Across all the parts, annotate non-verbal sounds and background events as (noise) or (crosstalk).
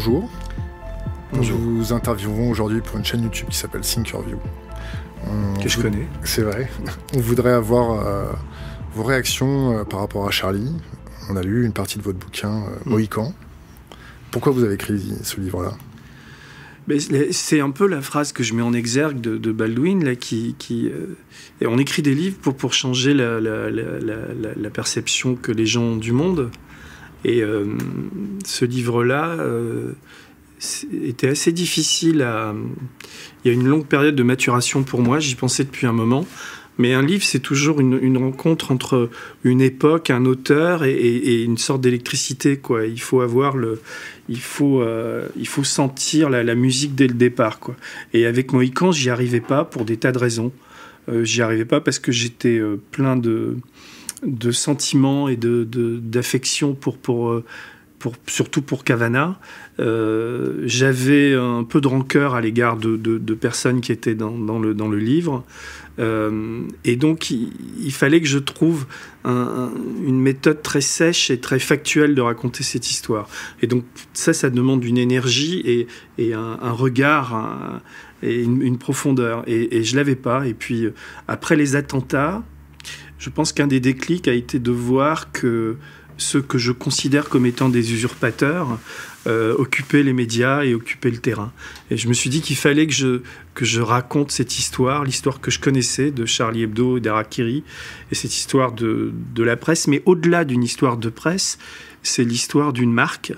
bonjour. Bonjour. Nous vous interviewons aujourd'hui pour une chaîne YouTube qui s'appelle Thinkerview. Que je connais. C'est vrai. (laughs) On voudrait avoir euh, vos réactions euh, par rapport à Charlie. On a lu une partie de votre bouquin euh, Mm. Mohican. Pourquoi vous avez écrit ce livre-là? C'est un peu la phrase que je mets en exergue de, de Baldwin, là, qui, qui euh, et on écrit des livres pour, pour changer la- la perception que les gens ont du monde. Et euh, ce livre-là euh, était assez difficile à. Il y a une longue période de maturation pour moi, j'y pensais depuis un moment. Mais un livre, c'est toujours une, rencontre entre une époque, un auteur et, une sorte d'électricité. Quoi. Il faut avoir le, il faut, euh, il faut sentir la, musique dès le départ. Quoi. Et avec Mohican, j'y arrivais pas pour des tas de raisons. J'y arrivais pas parce que j'étais plein de, de sentiments et de, d'affection pour, pour, euh, pour, surtout pour Cavana. Euh, j'avais un peu de rancœur à l'égard de, de- personnes qui étaient dans, le, dans le livre. Euh, et donc, il, fallait que je trouve un- un- une méthode très sèche et très factuelle de raconter cette histoire. Et donc, ça, ça demande une énergie et, et un, regard et une, profondeur. Et, et je l'avais pas. Et puis, après les attentats, je pense qu'un des déclics a été de voir que ceux que je considère comme étant des usurpateurs euh, occupaient les médias et occupaient le terrain. Et je me suis dit qu'il fallait que je, raconte cette histoire, l'histoire que je connaissais de Charlie Hebdo et d'Arakiri, et cette histoire de, de la presse. Mais au-delà d'une histoire de presse, c'est l'histoire d'une marque.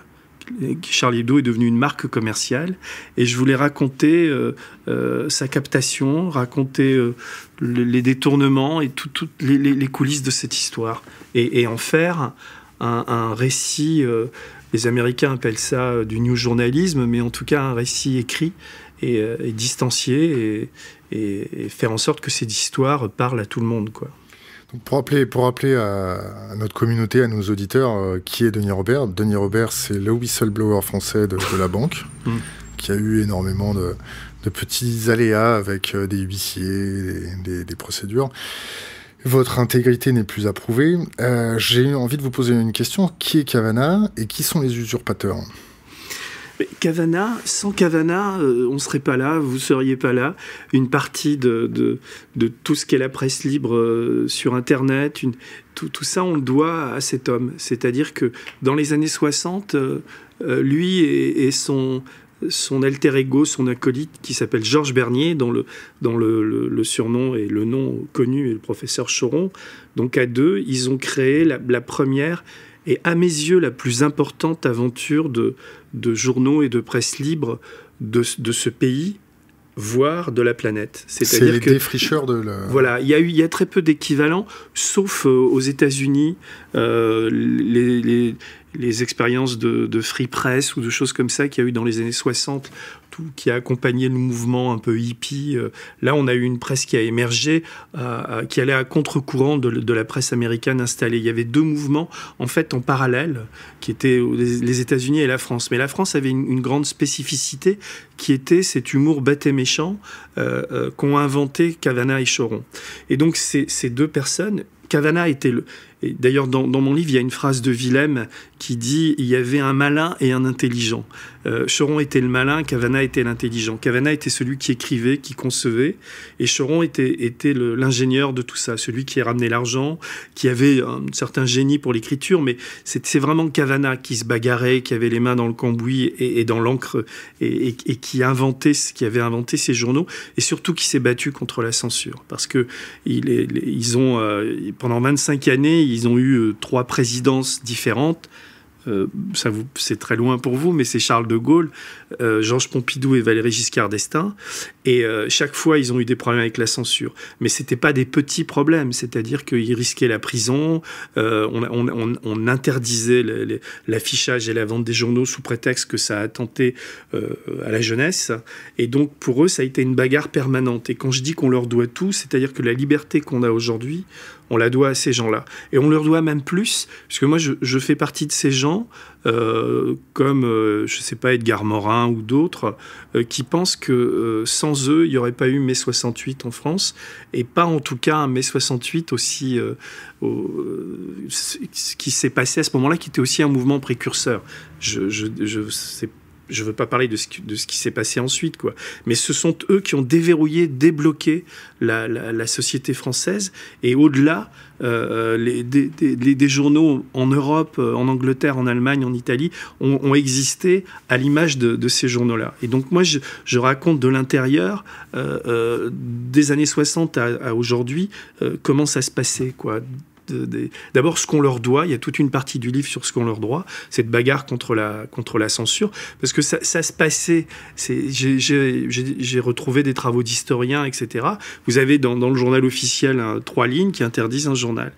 Charlie Hebdo est devenu une marque commerciale et je voulais raconter euh, euh, sa captation, raconter euh, le- les détournements et tout- toutes les, coulisses de cette histoire et, en faire un, récit. les Américains appellent ça du new journalisme, mais en tout cas un récit écrit et, distancié et- et faire en sorte que cette histoire parle à tout le monde. Quoi. Pour rappeler, pour rappeler à, à notre communauté, à nos auditeurs, euh, qui est Denis Robert Denis Robert, c'est le whistleblower français de, de la banque, (laughs) Mm. qui a eu énormément de, de petits aléas avec euh, des huissiers, des, des- des procédures. Votre intégrité n'est plus approuvée. Euh, J'ai eu envie de vous poser une question. Qui est Cavana et qui sont les usurpateurs? Mais Cavana, sans Cavana, euh, on ne serait pas là, vous ne seriez pas là. Une partie de, tout ce qu'est la presse libre euh, sur Internet, tout, ça, on le doit à cet homme. C'est-à-dire que dans les années 60, euh, lui et, son, alter ego, son acolyte, qui s'appelle Georges Bernier, dont, le, surnom et le nom connu est le professeur Choron, donc à deux, ils ont créé la première et à mes yeux la plus importante aventure de, de journaux et de presse libre de, de ce pays, voire de la planète. C'est C'est-à-dire que défricheurs de la... voilà, il y a eu, il y a très peu d'équivalents, sauf euh, aux États-Unis, euh, les, les, les expériences de, de free press ou de choses comme ça qu'il y a eu dans les années 60, qui a accompagné le mouvement un peu hippie. Euh, Là, on a eu une presse qui a émergé, euh, euh, qui allait à contre-courant de, la presse américaine installée. Il y avait deux mouvements en fait en parallèle, qui étaient les, États-Unis et la France. Mais la France avait une, grande spécificité qui était cet humour bête et méchant qu'ont inventé Cavana et Choron. Et donc ces, deux personnes, Cavana était le... D'ailleurs, dans, dans mon livre, il y a une phrase de Willem qui dit il y avait un malin et un intelligent. Euh, Choron était le malin, Cavana était l'intelligent. Cavana était celui qui écrivait, qui concevait, et Choron était, l'ingénieur de tout ça, celui qui ramenait l'argent, qui avait un certain génie pour l'écriture, mais c'est vraiment Cavana qui se bagarrait, qui avait les mains dans le cambouis et, dans l'encre, et, qui inventait, qui avait inventé ces journaux, et surtout qui s'est battu contre la censure, parce que ils ont euh, pendant 25 années, ils ont eu euh, trois présidences différentes. Euh, ça vous, c'est très loin pour vous, mais c'est Charles de Gaulle, euh, Georges Pompidou et Valéry Giscard d'Estaing. Et euh, chaque fois, ils ont eu des problèmes avec la censure. Mais c'était pas des petits problèmes, c'est-à-dire qu'ils risquaient la prison, on, on- interdisait l'affichage et la vente des journaux sous prétexte que ça attentait à la jeunesse. Et donc, pour eux, ça a été une bagarre permanente. Et quand je dis qu'on leur doit tout, c'est-à-dire que la liberté qu'on a aujourd'hui, on la doit à ces gens-là. Et on leur doit même plus, parce que moi, je, fais partie de ces gens, euh, comme, euh, je sais pas, Edgar Morin ou d'autres, euh, qui pensent que sans eux, il n'y aurait pas eu mai 68 en France, et pas en tout cas un mai 68 aussi, au- ce qui s'est passé à ce moment-là, qui était aussi un mouvement précurseur. Je, c'est- je veux pas parler de ce, qui s'est passé ensuite, quoi. Mais ce sont eux qui ont déverrouillé, débloqué la, société française. Et au-delà, euh, les, des, journaux en Europe, en Angleterre, en Allemagne, en Italie ont, existé à l'image de, ces journaux-là. Et donc moi, je, raconte de l'intérieur, euh, des années 60 à, à aujourd'hui, comment ça se passait, quoi d'abord ce qu'on leur doit. Il y a toute une partie du livre sur ce qu'on leur doit, cette bagarre contre la, contre la censure, parce que ça, se passait. J'ai retrouvé des travaux d'historiens, etc. Vous avez dans, le journal officiel trois lignes qui interdisent un journal.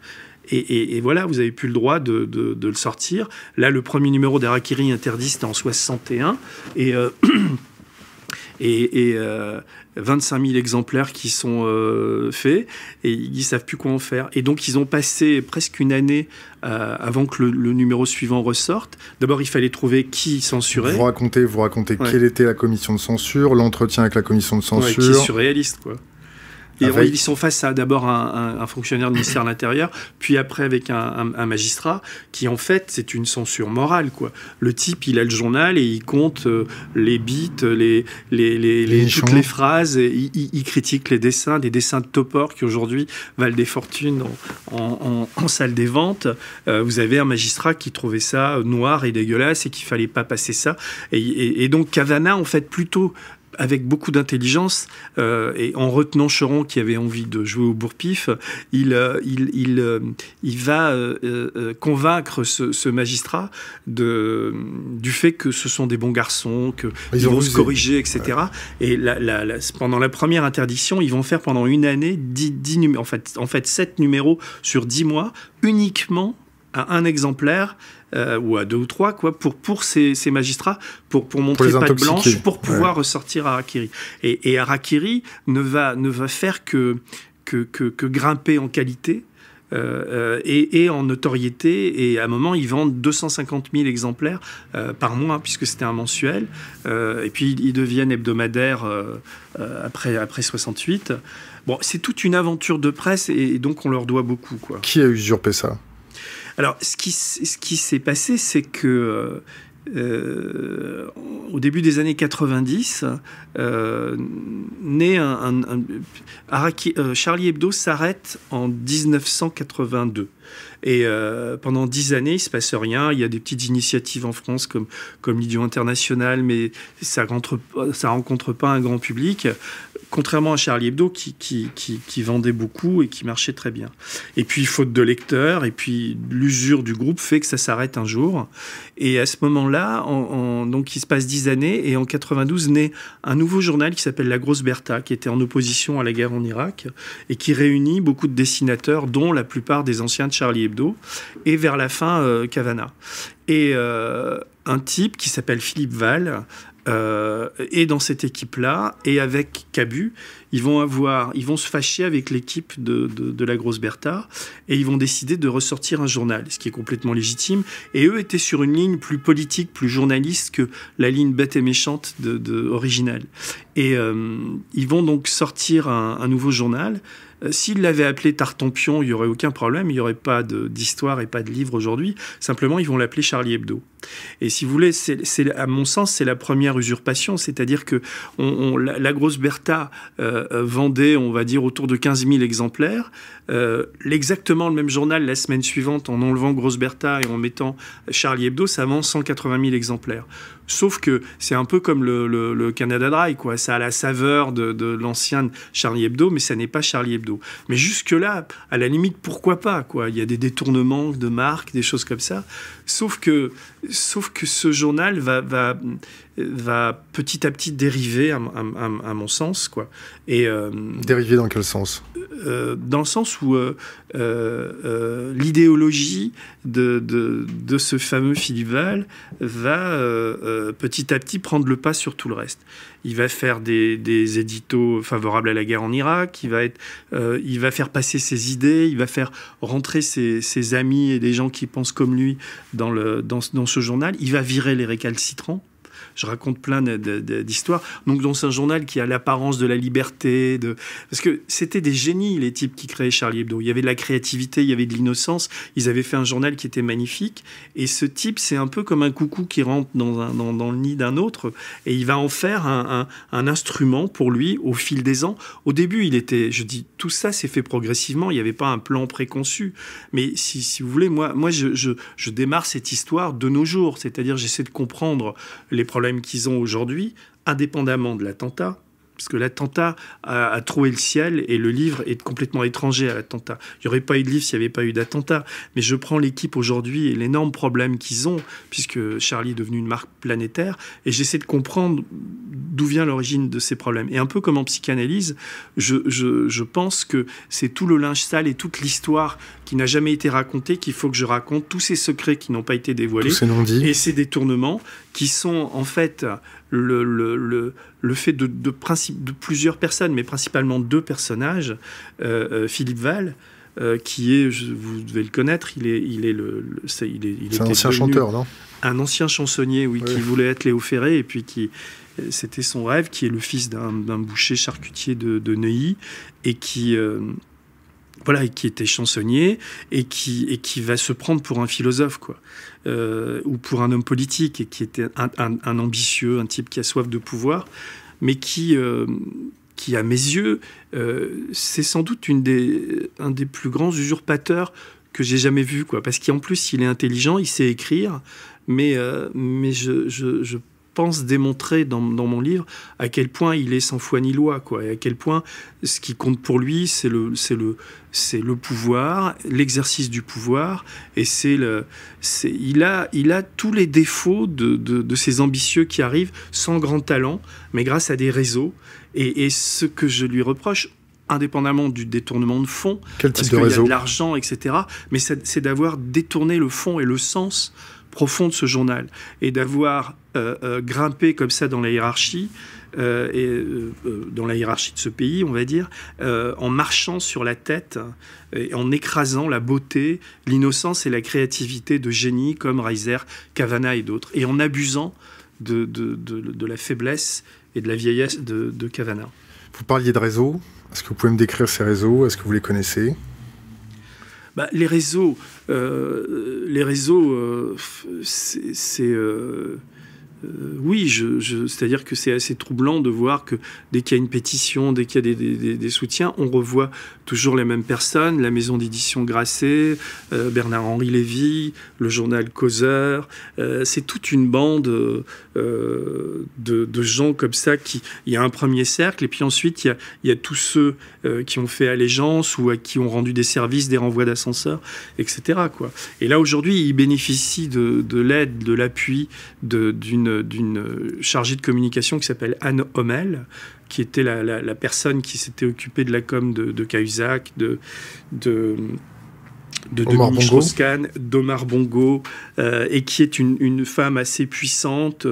Et, voilà, vous avez plus le droit de, le sortir. Là, le premier numéro d'Arakiri interdit, c'était en 61. Et, euh, (clears throat) et, 25 000 exemplaires qui sont euh, faits et ils ne savent plus quoi en faire. Et donc ils ont passé presque une année euh, avant que le, numéro suivant ressorte. D'abord il fallait trouver qui censurait. Vous racontez, vous racontez quelle était la commission de censure, l'entretien avec la commission de censure. Ouais, qui est surréaliste quoi. Et ils sont face à d'abord un, fonctionnaire du ministère de l'Intérieur, puis après avec un, magistrat, qui en fait, c'est une censure morale. Quoi. Le type, il a le journal et il compte euh, les bits, les, les, les, toutes les phrases, et il, critique les dessins, des dessins de Topor qui aujourd'hui valent des fortunes en, en, salle des ventes. Euh, vous avez un magistrat qui trouvait ça noir et dégueulasse et qu'il fallait pas passer ça. Et, et, et donc Cavana, en fait, plutôt avec beaucoup d'intelligence euh, et en retenant Cheron qui avait envie de jouer au bourre-pif, il, euh, il, il, euh, il, va convaincre ce, magistrat de, du fait que ce sont des bons garçons, qu'ils vont se corriger, etc. Et la, pendant la première interdiction, ils vont faire pendant une année 10, 10 en, fait, en fait 7 numéros sur 10 mois uniquement à un exemplaire euh, ou à deux ou trois, quoi, pour, pour ces, ces magistrats, pour, pour montrer pas de blanche, pour pouvoir ressortir Harakiri. Et, et Harakiri ne va, ne va faire que, que, que, grimper en qualité. Euh, euh, et, et, en notoriété. Et à un moment, ils vendent 250 000 exemplaires par mois, puisque c'était un mensuel. et puis, ils deviennent hebdomadaires après, après 68. Bon, c'est toute une aventure de presse, et, donc on leur doit beaucoup. Quoi. Qui a usurpé ça? Alors, ce qui, s'est passé, c'est que euh, euh, au début des années 90, euh, un, Charlie Hebdo s'arrête en 1982. Et pendant dix années, il se passe rien. Il y a des petites initiatives en France comme, comme l'Idiot International, mais ça rentre, ça rencontre pas un grand public contrairement à Charlie Hebdo qui, vendait beaucoup et qui marchait très bien. Et puis, faute de lecteurs, et puis l'usure du groupe fait que ça s'arrête un jour. Et à ce moment-là, donc il se passe dix années, et en 92 naît un nouveau journal qui s'appelle La Grosse Bertha, qui était en opposition à la guerre en Irak, et qui réunit beaucoup de dessinateurs, dont la plupart des anciens de Charlie Hebdo, et vers la fin, euh, Cavana. Et euh, un type qui s'appelle Philippe Val euh, et dans cette équipe-là, et avec Cabu, ils vont avoir, ils vont se fâcher avec l'équipe de, la grosse Bertha, et ils vont décider de ressortir un journal, ce qui est complètement légitime. Et eux étaient sur une ligne plus politique, plus journaliste que la ligne bête et méchante de, originale. Et euh, ils vont donc sortir un, nouveau journal s'il l'avait appelé Tartampion, il n'y aurait aucun problème, il n'y aurait pas d'histoire et pas de livre aujourd'hui. Simplement, ils vont l'appeler Charlie Hebdo. Et si vous voulez, à mon sens, c'est la première usurpation, c'est-à-dire que la, grosse Bertha euh, euh, vendait, on va dire, autour de 15 000 exemplaires. Euh, exactement le même journal la semaine suivante, en enlevant Grosse Bertha et en mettant Charlie Hebdo, ça vend 180 000 exemplaires. Sauf que c'est un peu comme le, Canada Dry, quoi. Ça a la saveur de, de l'ancien Charlie Hebdo, mais ça n'est pas Charlie Hebdo. Mais jusque-là, à la limite, pourquoi pas, quoi. Il y a des détournements de marques, des choses comme ça. Sauf que, sauf que ce journal va, va, va petit à petit dériver, à, mon sens. Quoi. Et, euh, dériver dans quel sens? euh, Dans le sens où euh, l'idéologie de, de, de, ce fameux Philippe Val va petit à petit prendre le pas sur tout le reste. Il va faire des, des éditos favorables à la guerre en Irak, il va, être, il va faire passer ses idées, il va faire rentrer ses, ses amis et des gens qui pensent comme lui dans, le, dans, dans ce journal, il va virer les récalcitrants je raconte plein d'histoires. Donc dans un journal qui a l'apparence de la liberté, de... parce que c'était des génies les types qui créaient Charlie Hebdo. Il y avait de la créativité, il y avait de l'innocence. Ils avaient fait un journal qui était magnifique. Et ce type, c'est un peu comme un coucou qui rentre dans, le nid d'un autre et il va en faire un, instrument pour lui au fil des ans. Au début, il était, je dis, tout ça s'est fait progressivement. Il n'y avait pas un plan préconçu. Mais si, vous voulez, moi, moi je démarre cette histoire de nos jours. C'est-à-dire, j'essaie de comprendre les problèmes qu'ils ont aujourd'hui, indépendamment de l'attentat, parce que l'attentat a, trouvé le ciel et le livre est complètement étranger à l'attentat. Il n'y aurait pas eu de livre s'il n'y avait pas eu d'attentat. Mais je prends l'équipe aujourd'hui et l'énorme problème qu'ils ont, puisque Charlie est devenu une marque planétaire, et j'essaie de comprendre d'où vient l'origine de ces problèmes. Et un peu comme en psychanalyse, je, je, je pense que c'est tout le linge sale et toute l'histoire qui n'a jamais été racontée qu'il faut que je raconte, tous ces secrets qui n'ont pas été dévoilés, et ces détournements qui sont en fait le, le, le, le fait de, de, principe, de plusieurs personnes, mais principalement deux personnages, euh, euh, Philippe Val, euh, qui est, je, vous devez le connaître, il est, il est le, c'est, il est, il un ancien chanteur, non? Un ancien chansonnier, oui, oui, qui voulait être Léo Ferré et puis qui, c'était son rêve, qui est le fils d'un, d'un boucher charcutier de, de, Neuilly et qui euh, voilà, et qui était chansonnier et qui, et qui va se prendre pour un philosophe, quoi, euh, ou pour un homme politique, et qui était un, ambitieux, un type qui a soif de pouvoir, mais qui, euh, qui à mes yeux, euh, c'est sans doute une des, un des plus grands usurpateurs que j'ai jamais vu, quoi, parce qu'en plus, il est intelligent, il sait écrire, mais, mais je, je, je pense démontrer dans, dans, mon livre à quel point il est sans foi ni loi, quoi, et à quel point ce qui compte pour lui, c'est le, c'est le, c'est le pouvoir, l'exercice du pouvoir, et c'est le, c'est, il a, il a tous les défauts de, de, de, ces ambitieux qui arrivent sans grand talent, mais grâce à des réseaux. Et, et ce que je lui reproche, indépendamment du détournement de fonds, Quel type parce de qu'il réseau y a de l'argent, etc. Mais c'est, c'est d'avoir détourné le fond et le sens profond de ce journal et d'avoir euh, euh, grimpé comme ça dans la hiérarchie euh, et dans la hiérarchie de ce pays, on va dire, en marchant sur la tête et en écrasant la beauté, l'innocence et la créativité de génies comme Reiser, Cavana et d'autres, et en abusant de, de, de, de, la faiblesse et de la vieillesse de, de Cavana. Vous parliez de réseaux. Est-ce que vous pouvez me décrire ces réseaux? Est-ce que vous les connaissez? Bah, les réseaux, les réseaux, euh, c'est euh, oui, c'est-à-dire que c'est assez troublant de voir que dès qu'il y a une pétition, dès qu'il y a des, soutiens, on revoit toujours les mêmes personnes, la maison d'édition Grasset, euh, Bernard-Henri Lévy, le journal Causeur. Euh, c'est toute une bande de, gens comme ça qui. Il y a un premier cercle, et puis ensuite il y a, tous ceux qui ont fait allégeance ou à qui ont rendu des services, des renvois d'ascenseurs, etc. Et là aujourd'hui, ils bénéficient de l'aide, de l'appui d'une d'une chargée de communication qui s'appelle Anne Hommel, qui était la, personne qui s'était occupée de la com de, de Cahuzac, de, de Dominique d'Omar Bongo, euh, et qui est une, une femme assez puissante,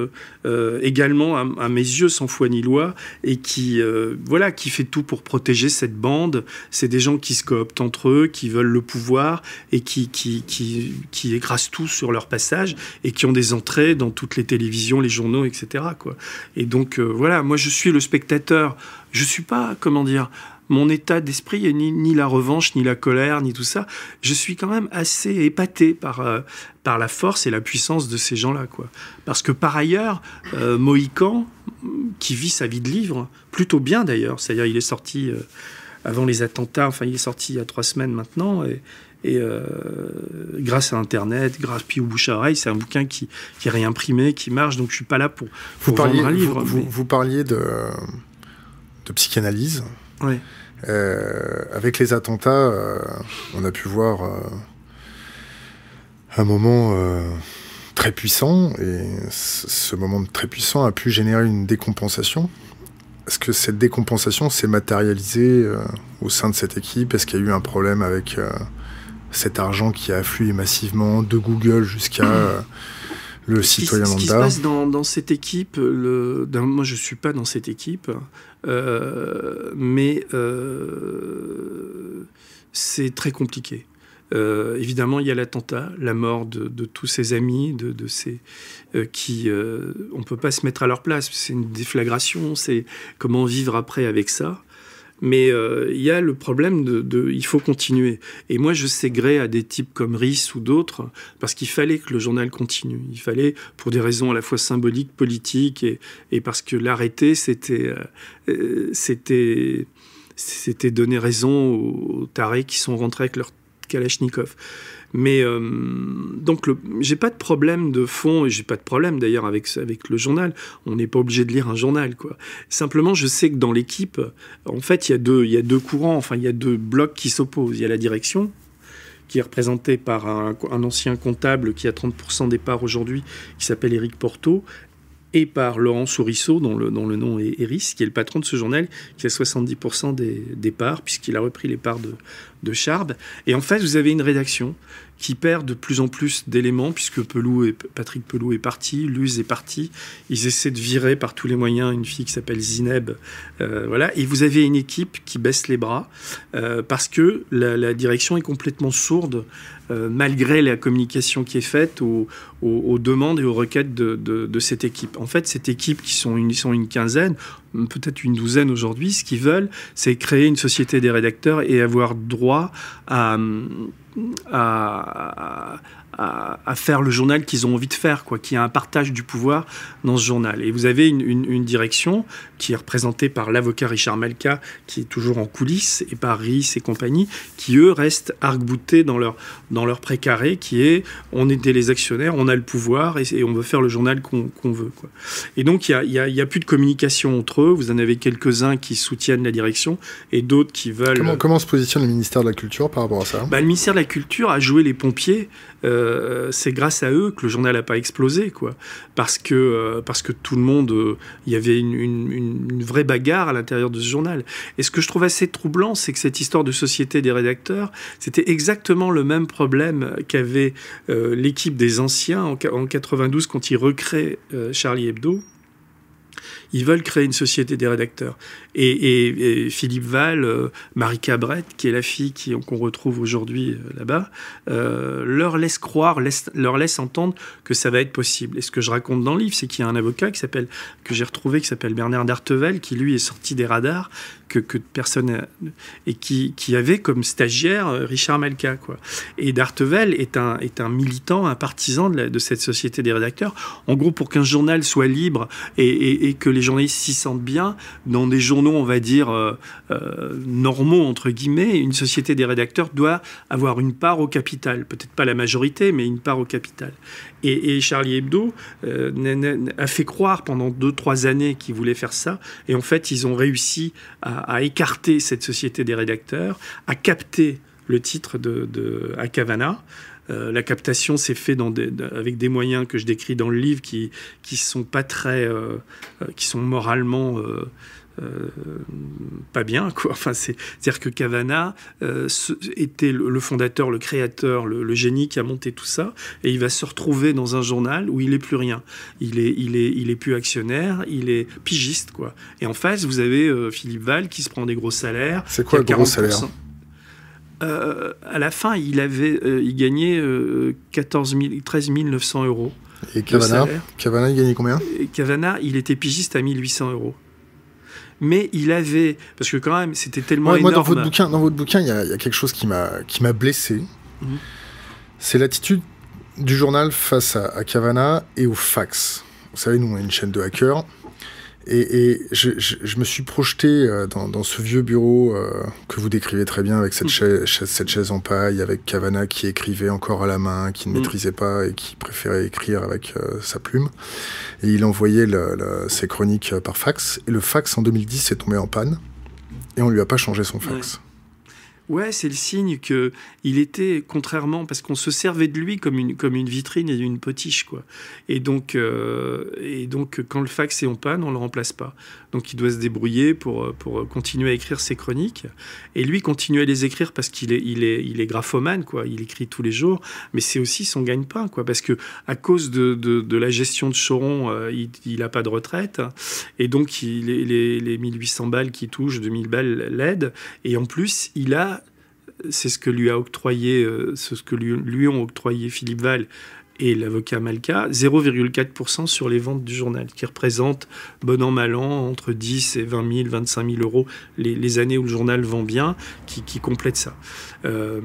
euh, également à, à, mes yeux sans foi ni loi, et qui euh, voilà qui fait tout pour protéger cette bande. C'est des gens qui se cooptent entre eux, qui veulent le pouvoir et qui qui, qui, qui écrasent tout sur leur passage et qui ont des entrées dans toutes les télévisions, les journaux, etc. Quoi. Et donc voilà, moi je suis le spectateur. Je suis pas comment dire mon état d'esprit est ni, ni, la revanche, ni la colère, ni tout ça. Je suis quand même assez épaté par, euh, par la force et la puissance de ces gens-là. quoi. Parce que par ailleurs, euh, Mohican, qui vit sa vie de livre, plutôt bien d'ailleurs, c'est-à-dire il est sorti euh, avant les attentats, enfin il est sorti il y a trois semaines maintenant, et, et euh, grâce à Internet, grâce puis au bouche à oreille, c'est un bouquin qui, qui est réimprimé, qui marche, donc je suis pas là pour, pour vous parliez, vendre un livre. Vous, mais... vous, vous parliez de, de psychanalyse. Oui. Euh, avec les attentats, euh, on a pu voir euh, un moment très puissant, et ce moment très puissant a pu générer une décompensation. Est-ce que cette décompensation s'est matérialisée au sein de cette équipe? Est-ce qu'il y a eu un problème avec cet argent qui a afflué massivement de Google jusqu'à le citoyen lambda. Ce qui se passe dans, dans cette équipe, le, moi je suis pas dans cette équipe, euh, mais euh, c'est très compliqué. évidemment, il y a l'attentat, la mort de, tous ses amis, de, de ces qui, on peut pas se mettre à leur place. C'est une déflagration. C'est comment vivre après avec ça. Mais euh, il y a le problème de, il faut continuer. Et moi, je sais gré à des types comme Rhys ou d'autres parce qu'il fallait que le journal continue. Il fallait, pour des raisons à la fois symboliques, politiques, et, parce que l'arrêter, c'était, euh, c'était, c'était donner raison aux tarés qui sont rentrés avec leur Kalachnikov. Mais euh, donc, j'ai pas de problème de fond, et j'ai pas de problème d'ailleurs avec, le journal. On n'est pas obligé de lire un journal. Simplement, je sais que dans l'équipe, en fait, il y, a deux, y a deux courants, enfin, il y a deux blocs qui s'opposent. Il y a la direction, qui est représentée par un, un ancien comptable qui a 30% des parts aujourd'hui, qui s'appelle Éric Porto, et par Laurent Sourisseau, dont le, nom est Eris, qui est le patron de ce journal, qui a 70% des, parts, puisqu'il a repris les parts de, de Charb. Et en fait, vous avez une rédaction qui perd de plus en plus d'éléments, puisque Pelou et, Patrick Pelou est parti, Luz est parti. Ils essaient de virer par tous les moyens une fille qui s'appelle Zineb. Euh, voilà. Et vous avez une équipe qui baisse les bras, euh, parce que la, direction est complètement sourde, euh, malgré la communication qui est faite aux, demandes et aux requêtes de, cette équipe. En fait, cette équipe, qui sont une, quinzaine, peut-être une douzaine aujourd'hui, ce qu'ils veulent, c'est créer une société des rédacteurs et avoir droit à, faire le journal qu'ils ont envie de faire, quoi, qui a un partage du pouvoir dans ce journal. Et vous avez une, direction qui est représentée par l'avocat Richard Malka, qui est toujours en coulisses, et par Riss et compagnie, qui eux restent arc-boutés dans leur, dans leur précaré, qui est on est les actionnaires, on a le pouvoir et, on veut faire le journal qu'on veut. Quoi. Et donc il n'y a, y a, plus de communication entre eux, vous en avez quelques-uns qui soutiennent la direction et d'autres qui veulent... Comment, comment, se positionne le ministère de la Culture par rapport à ça? Bah, Le ministère de la Culture a joué les pompiers. Euh, c'est grâce à eux que le journal n'a pas explosé, quoi. Parce que, euh, parce que tout le monde, euh, il y avait une, vraie bagarre à l'intérieur de ce journal. Et ce que je trouve assez troublant, c'est que cette histoire de société des rédacteurs, c'était exactement le même problème qu'avait l'équipe des anciens en, en, 92 quand ils recréent Charlie Hebdo ils veulent créer une société des rédacteurs. Et, Philippe Val, euh, Marie Cabrette, qui est la fille qu'on retrouve aujourd'hui euh, là-bas, euh, leur laisse croire, leur laisse entendre que ça va être possible. Et ce que je raconte dans le livre, c'est qu'il y a un avocat qui s'appelle, que j'ai retrouvé, qui s'appelle Bernard Dartevel, qui lui est sorti des radars, que, que personne et qui, qui, avait comme stagiaire Richard Malka. Quoi. Et Dartevel est un, est un militant, un partisan de, cette société des rédacteurs. En gros, pour qu'un journal soit libre et, et que les journalistes s'y sentent bien, dans des journaux, on va dire, euh, euh, normaux, entre guillemets, une société des rédacteurs doit avoir une part au capital. Peut-être pas la majorité, mais une part au capital. Et, Charlie Hebdo euh, a fait croire pendant deux, trois années qu'ils voulaient faire ça. Et en fait, ils ont réussi à, écarter cette société des rédacteurs, à capter le titre de, de Akavana. Euh, la captation s'est faite avec des moyens que je décris dans le livre qui qui sont pas très, euh, euh, qui sont moralement pas bien quoi. (laughs) Enfin c'est à dire que Cavana était le, fondateur, le créateur, le, génie qui a monté tout ça et il va se retrouver dans un journal où il est plus rien. Il est il est il est plus actionnaire, il est pigiste quoi. Et en face vous avez Philippe Val qui se prend des gros salaires. C'est quoi le gros salaire? Euh, à la fin, il, avait, euh, il gagnait 14 13 900 euros. Et Cavana, Cavana, il gagnait combien? Cavana, il était pigiste à 1800 euros. Mais il avait, parce que quand même, c'était tellement énorme. Moi, dans votre bouquin, dans votre bouquin, il y, a quelque chose qui m'a qui m'a blessé. Mhm. C'est l'attitude du journal face à, à Cavana et au fax. Vous savez, nous, on a une chaîne de hackers. Et, je, me suis projeté euh, dans, ce vieux bureau euh, que vous décrivez très bien avec cette, mm. chaise, cette chaise en paille, avec Cavana qui écrivait encore à la main, qui ne mm. maîtrisait pas et qui préférait écrire avec euh, sa plume. Et il envoyait ses chroniques par fax. Et le fax en 2010 est tombé en panne. Et on lui a pas changé son fax. Ouais, c'est le signe que il était contrairement parce qu'on se servait de lui comme une comme une vitrine et une potiche quoi. Et donc euh, et donc quand le fax est en panne, on le remplace pas. Donc il doit se débrouiller pour pour continuer à écrire ses chroniques. Et lui continue à les écrire parce qu'il est il est il est graphomane quoi. Il écrit tous les jours, mais c'est aussi son gagne-pain quoi parce que à cause de, de, la gestion de Choron, euh, il, il a pas de retraite et donc il, les, les 1800 balles qui touchent, 2000 balles l'aide et en plus il a c'est ce que lui a octroyé, ce que lui, ont octroyé Philippe Val et l'avocat Malka, 0,4% sur les ventes du journal, qui représente, bon an, mal an, entre 10 et 20 000, 25 000 euros, les, années où le journal vend bien, qui, complètent ça. Euh,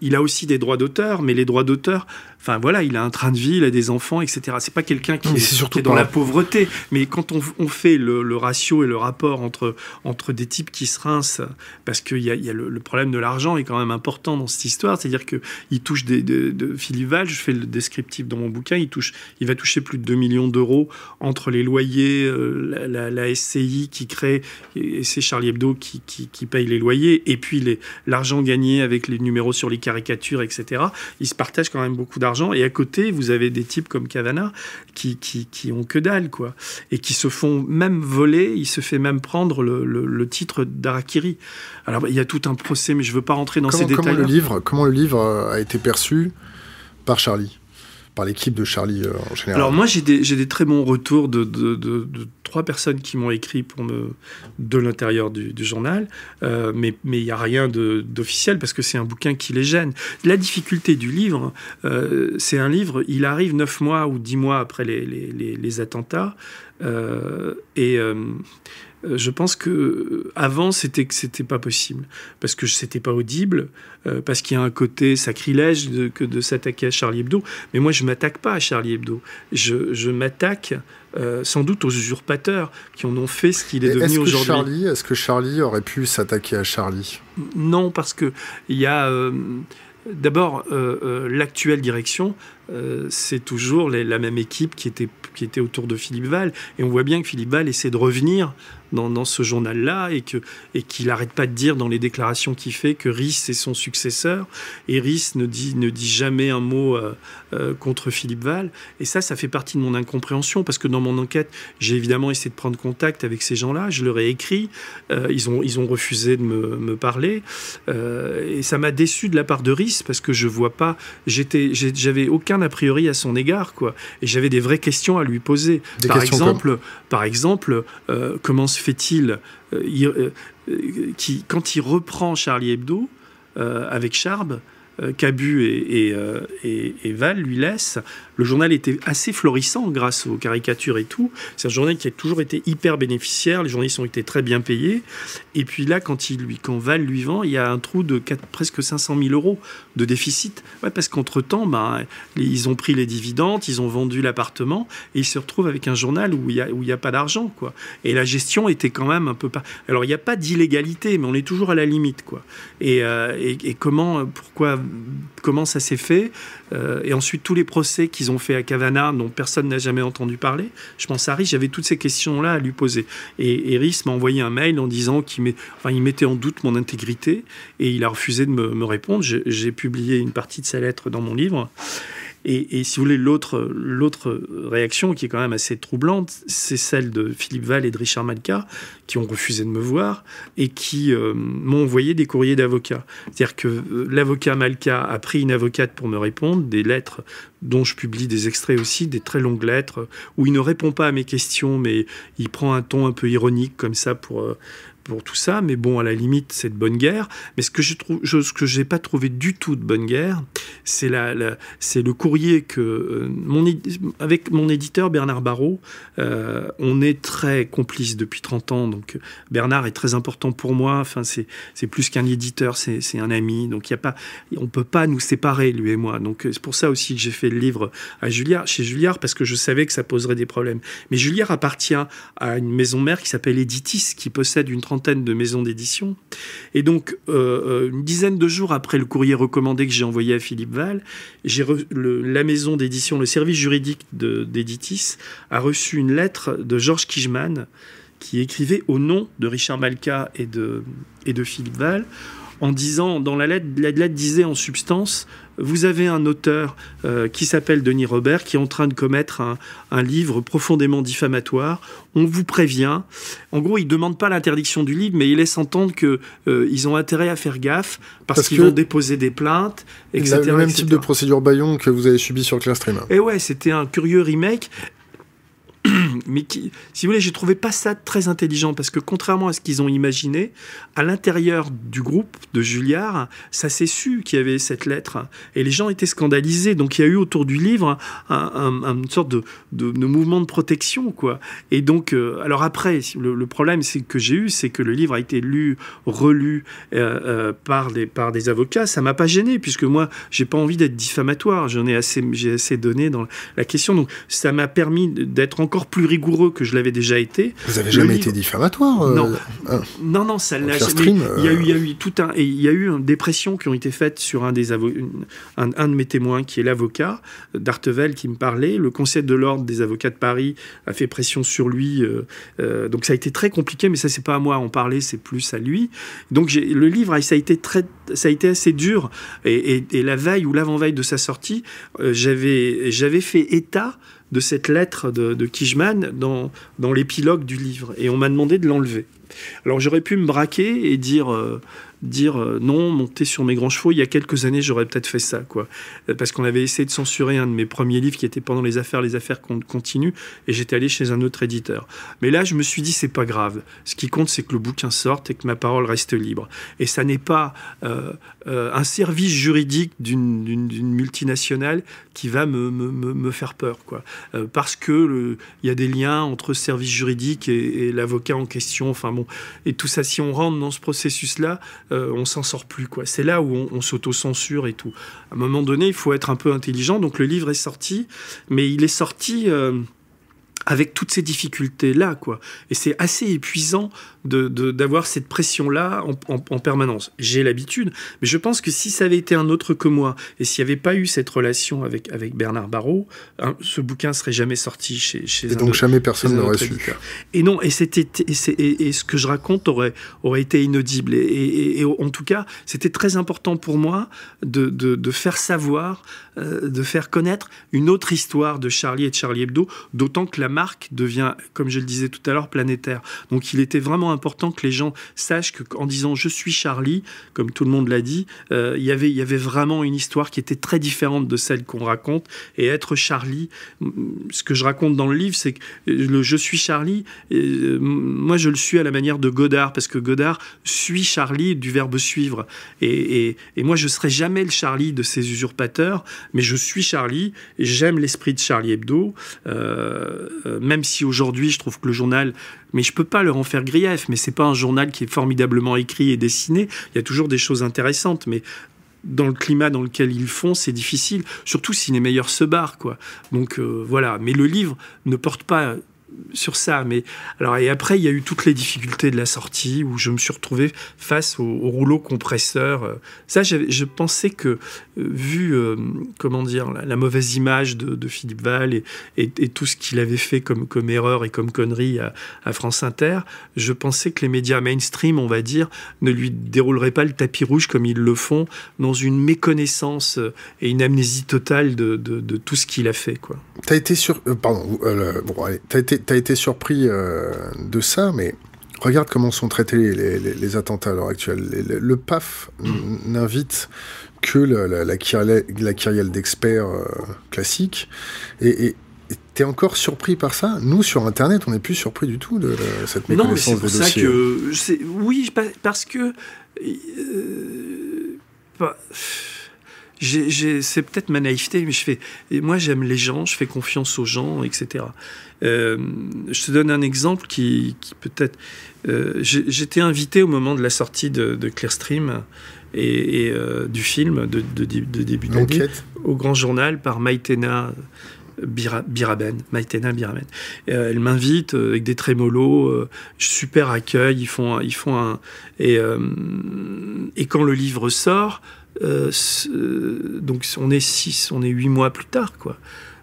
il a aussi des droits d'auteur, mais les droits d'auteur, enfin voilà, il a un train de vie, il a des enfants, etc. C'est pas quelqu'un qui, est, dans la pauvreté, mais quand on, fait le, ratio et le rapport entre, entre des types qui se rincent, parce qu'il y a, y a le, problème de l'argent est quand même important dans cette histoire, c'est-à-dire qu'il touche des, de, de Philippe Val, je fais le descriptif dans mon bouquin, il, touche, il va toucher plus de 2 millions d'euros entre les loyers, euh, la, SCI qui crée, et c'est Charlie Hebdo qui, qui, qui, paye les loyers, et puis l'argent gagné avec les numéros sur les caricatures, etc. Ils se partagent quand même beaucoup d'argent. Et à côté, vous avez des types comme Cavana qui, qui, ont que dalle, quoi. Et qui se font même voler. Il se fait même prendre le, titre d'Arakiri. Alors, il y a tout un procès, mais je ne veux pas rentrer dans ces détails. Comment le, livre, comment le livre a été perçu par Charlie? Par l'équipe de Charlie euh, en général. Alors moi j'ai des, des, très bons retours de, de, trois personnes qui m'ont écrit pour me, de l'intérieur du, journal, euh, mais il n'y a rien d'officiel parce que c'est un bouquin qui les gêne. La difficulté du livre, euh, c'est un livre, il arrive neuf mois ou dix mois après les, les, les attentats, et je pense que euh, avant c'était que c'était pas possible parce que c'était pas audible euh, parce qu'il y a un côté sacrilège de, que de s'attaquer à Charlie Hebdo mais moi je m'attaque pas à Charlie Hebdo je, je m'attaque sans doute aux usurpateurs qui en ont fait ce qu'il est devenu aujourd'hui. Est-ce que Charlie aurait pu s'attaquer à Charlie? Non, parce que il y a d'abord l'actuelle direction euh, c'est toujours la même équipe qui était, qui était autour de Philippe Val. Et on voit bien que Philippe Val essaie de revenir dans, ce journal-là et qu'il et qu'il n'arrête pas de dire dans les déclarations qu'il fait que Rhys est son successeur. Et Rhys ne dit, ne dit jamais un mot euh, euh, contre Philippe Val. Et ça, ça fait partie de mon incompréhension parce que dans mon enquête, j'ai évidemment essayé de prendre contact avec ces gens-là. Je leur ai écrit. ils, ont, ils ont refusé de me, me parler. et ça m'a déçu de la part de Rhys parce que je vois pas. J'avais aucun a priori à son égard, quoi. Et j'avais des vraies questions à lui poser. par, exemple, par exemple, euh, comment se fait-il euh, euh, quand il reprend Charlie Hebdo avec Charb, Cabu et, et, et, Val lui laissent le journal était assez florissant grâce aux caricatures et tout. C'est un journal qui a toujours été hyper bénéficiaire. Les journalistes ont été très bien payés. Et puis là, quand, il quand Val lui vend, il y a un trou de presque 500 000 euros de déficit. Ouais, parce qu'entre-temps, ben, ils ont pris les dividendes, ils ont vendu l'appartement et ils se retrouvent avec un journal où il n'y a, pas d'argent. Et la gestion était quand même un peu... Pas... Alors, il n'y a pas d'illégalité, mais on est toujours à la limite. quoi. Et, euh, et, comment, pourquoi, comment ça s'est fait? Euh, Et ensuite, tous les procès qu'ils ont fait à Cavana, dont personne n'a jamais entendu parler. Je pense à Rhys, j'avais toutes ces questions-là à lui poser. Et, et m'a envoyé un mail en disant qu'il mettait en doute mon intégrité et il a refusé de me répondre. J'ai publié une partie de sa lettre dans mon livre. Et, si vous voulez, l'autre, réaction qui est quand même assez troublante, c'est celle de Philippe Val et de Richard Malka, qui ont refusé de me voir et qui euh, m'ont envoyé des courriers d'avocats. C'est-à-dire que euh, l'avocat Malka a pris une avocate pour me répondre, des lettres dont je publie des extraits aussi, des très longues lettres, où il ne répond pas à mes questions, mais il prend un ton un peu ironique comme ça pour, euh, pour tout ça, mais bon, à la limite, c'est de bonne guerre. Mais ce que je trouve, pas trouvé du tout de bonne guerre, c'est la, c'est le courrier que euh, mon, avec mon éditeur Bernard Barrault, euh, on est très complices depuis 30 ans. Donc Bernard est très important pour moi. Enfin, c'est, c'est plus qu'un éditeur, c'est, c'est un ami. Donc il y a pas, on peut pas nous séparer lui et moi. Donc c'est pour ça aussi que j'ai fait le livre à Julliard, chez Julliard, parce que je savais que ça poserait des problèmes. Mais Julliard appartient à une maison mère qui s'appelle Editis, qui possède une trentaine de maisons d'édition. Et donc, euh, euh, une dizaine de jours après le courrier recommandé que j'ai envoyé à Philippe Val, j'ai la maison d'édition, le service juridique d'Editis, a reçu une lettre de Georges Kijman qui écrivait au nom de Richard Malka et de, et de Philippe Val en disant, dans la lettre, la lettre disait en substance, vous avez un auteur euh, qui s'appelle Denis Robert qui est en train de commettre un, livre profondément diffamatoire. On vous prévient. En gros, il ne demande pas l'interdiction du livre, mais il laisse entendre qu'ils euh, ont intérêt à faire gaffe parce, qu'ils vont déposer des plaintes, etc. Le même type de procédure Bayon que vous avez subi sur Clearstream. Et ouais, c'était un curieux remake. (clears throat) mais qui, si vous voulez, j'ai trouvé pas ça très intelligent parce que contrairement à ce qu'ils ont imaginé, à l'intérieur du groupe de Julliard, ça s'est su qu'il y avait cette lettre et les gens étaient scandalisés. Donc il y a eu autour du livre une sorte de, mouvement de protection, quoi. Et donc, euh, alors après, le, problème c'est que j'ai eu, c'est que le livre a été lu, relu euh, euh, par des par des avocats. Ça m'a pas gêné puisque moi, j'ai pas envie d'être diffamatoire. J'en ai assez, j'ai assez donné dans la question. Donc ça m'a permis d'être encore plus rigoureux que je l'avais déjà été. Vous avez jamais été diffamatoire euh, Non. Hein? non, non, ça l'a jamais. Il y a eu, il y a eu tout un, il y a eu des pressions qui ont été faites sur un des un, un, de mes témoins qui est l'avocat d'Artevel qui me parlait. Le Conseil de l'ordre des avocats de Paris a fait pression sur lui. Euh, euh, donc ça a été très compliqué, mais ça c'est pas à moi à en parler, c'est plus à lui. Donc le livre, ça a été très, ça a été assez dur. Et, et, la veille ou l'avant-veille de sa sortie, j'avais, j'avais fait état de cette lettre de, de Kijman dans, dans l'épilogue du livre. Et on m'a demandé de l'enlever. Alors j'aurais pu me braquer et dire euh, dire euh, non, monter sur mes grands chevaux. Il y a quelques années, j'aurais peut-être fait ça, quoi. Euh, parce qu'on avait essayé de censurer un de mes premiers livres qui était pendant les affaires, les affaires continuent, et j'étais allé chez un autre éditeur. Mais là, je me suis dit, c'est pas grave. Ce qui compte, c'est que le bouquin sorte et que ma parole reste libre. Et ça n'est pas euh, un service juridique d'une multinationale qui va me, me, me faire peur, quoi. parce que il y a des liens entre service juridique et, et l'avocat en question. Enfin bon, et tout ça, si on rentre dans ce processus-là, euh, on s'en sort plus. quoi. C'est là où on, s'auto-censure et tout. À un moment donné, il faut être un peu intelligent. Donc le livre est sorti, mais il est sorti... Euh, avec toutes ces difficultés-là, quoi. Et c'est assez épuisant d'avoir de, cette pression-là en, permanence. J'ai l'habitude, mais je pense que si ça avait été un autre que moi, et s'il n'y avait pas eu cette relation avec, avec Bernard Barrault, hein, ce bouquin serait jamais sorti chez, chez Et donc jamais personne n'aurait su. Et non, et, c'était, et, et, ce que je raconte aurait, aurait été inaudible. Et, en tout cas, c'était très important pour moi de, de faire savoir, euh, de faire connaître une autre histoire de Charlie et de Charlie Hebdo, d'autant que la marque devient, comme je le disais tout à l'heure, planétaire. Donc il était vraiment important que les gens sachent qu'en disant je suis Charlie, comme tout le monde l'a dit, euh, y il y avait vraiment une histoire qui était très différente de celle qu'on raconte. Et être Charlie, ce que je raconte dans le livre, c'est que le je suis Charlie, euh, moi je le suis à la manière de Godard, parce que Godard suit Charlie du verbe suivre. Et, et moi je serai jamais le Charlie de ces usurpateurs, mais je suis Charlie, j'aime l'esprit de Charlie Hebdo. Euh, euh, même si aujourd'hui je trouve que le journal, mais je peux pas leur en faire grief, mais c'est pas un journal qui est formidablement écrit et dessiné. Il y a toujours des choses intéressantes, mais dans le climat dans lequel ils font, c'est difficile, surtout si les meilleurs se barrent, quoi. Donc euh, voilà. Mais le livre ne porte pas sur ça. Mais alors et après, il y a eu toutes les difficultés de la sortie où je me suis retrouvé face au, rouleau compresseur. Euh, ça, je pensais que euh, vu euh, comment dire la, mauvaise image de, Philippe Val et, et, tout ce qu'il avait fait comme, comme erreur et comme connerie à, France Inter, je pensais que les médias mainstream, on va dire, ne lui dérouleraient pas le tapis rouge comme ils le font dans une méconnaissance et une amnésie totale de, de, tout ce qu'il a fait. Quoi. T'as été sur, pardon, bon, allez, t'as été as été surpris euh, de ça, mais regarde comment sont traités les, attentats à l'heure actuelle. Le, PAF n'invite que la, la, kyrielle, d'experts euh, classique. Et, tu es encore surpris par ça? Nous, sur Internet, on n'est plus surpris du tout de, cette méconnaissance non, mais c'est pour ça que... Oui, parce que... Euh, c'est peut-être ma naïveté, mais je fais, moi j'aime les gens, je fais confiance aux gens, etc. Euh, je te donne un exemple qui, peut-être. Euh, j'étais invité au moment de la sortie de, de Clearstream et, euh, du film de, de, début d'année au Grand Journal par Maïtena. Biraben, Maïtena Biraben. elle m'invite avec des trémolos, super accueil, ils font, ils font un... Et, et quand le livre sort, donc on est six, on est huit mois plus tard, quoi.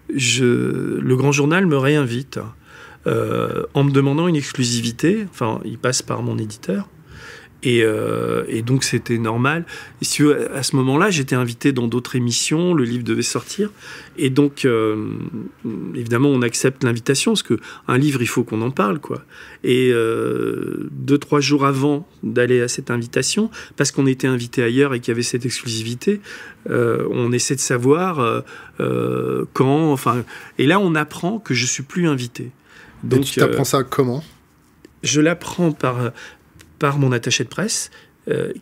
Le Grand Journal me réinvite euh, en me demandant une exclusivité. Enfin, il passe par mon éditeur. Euh, et, donc c'était normal. Et si, à ce moment-là, j'étais invité dans d'autres émissions, le livre devait sortir. Et donc, euh, évidemment, on accepte l'invitation, parce qu'un livre, il faut qu'on en parle. quoi. Et euh, deux, trois jours avant d'aller à cette invitation, parce qu'on était invité ailleurs et qu'il y avait cette exclusivité, on essaie de savoir quand... Enfin, et là, on apprend que je suis plus invité. Donc, Et tu t'apprends ça comment? Je l'apprends par, par mon attaché de presse.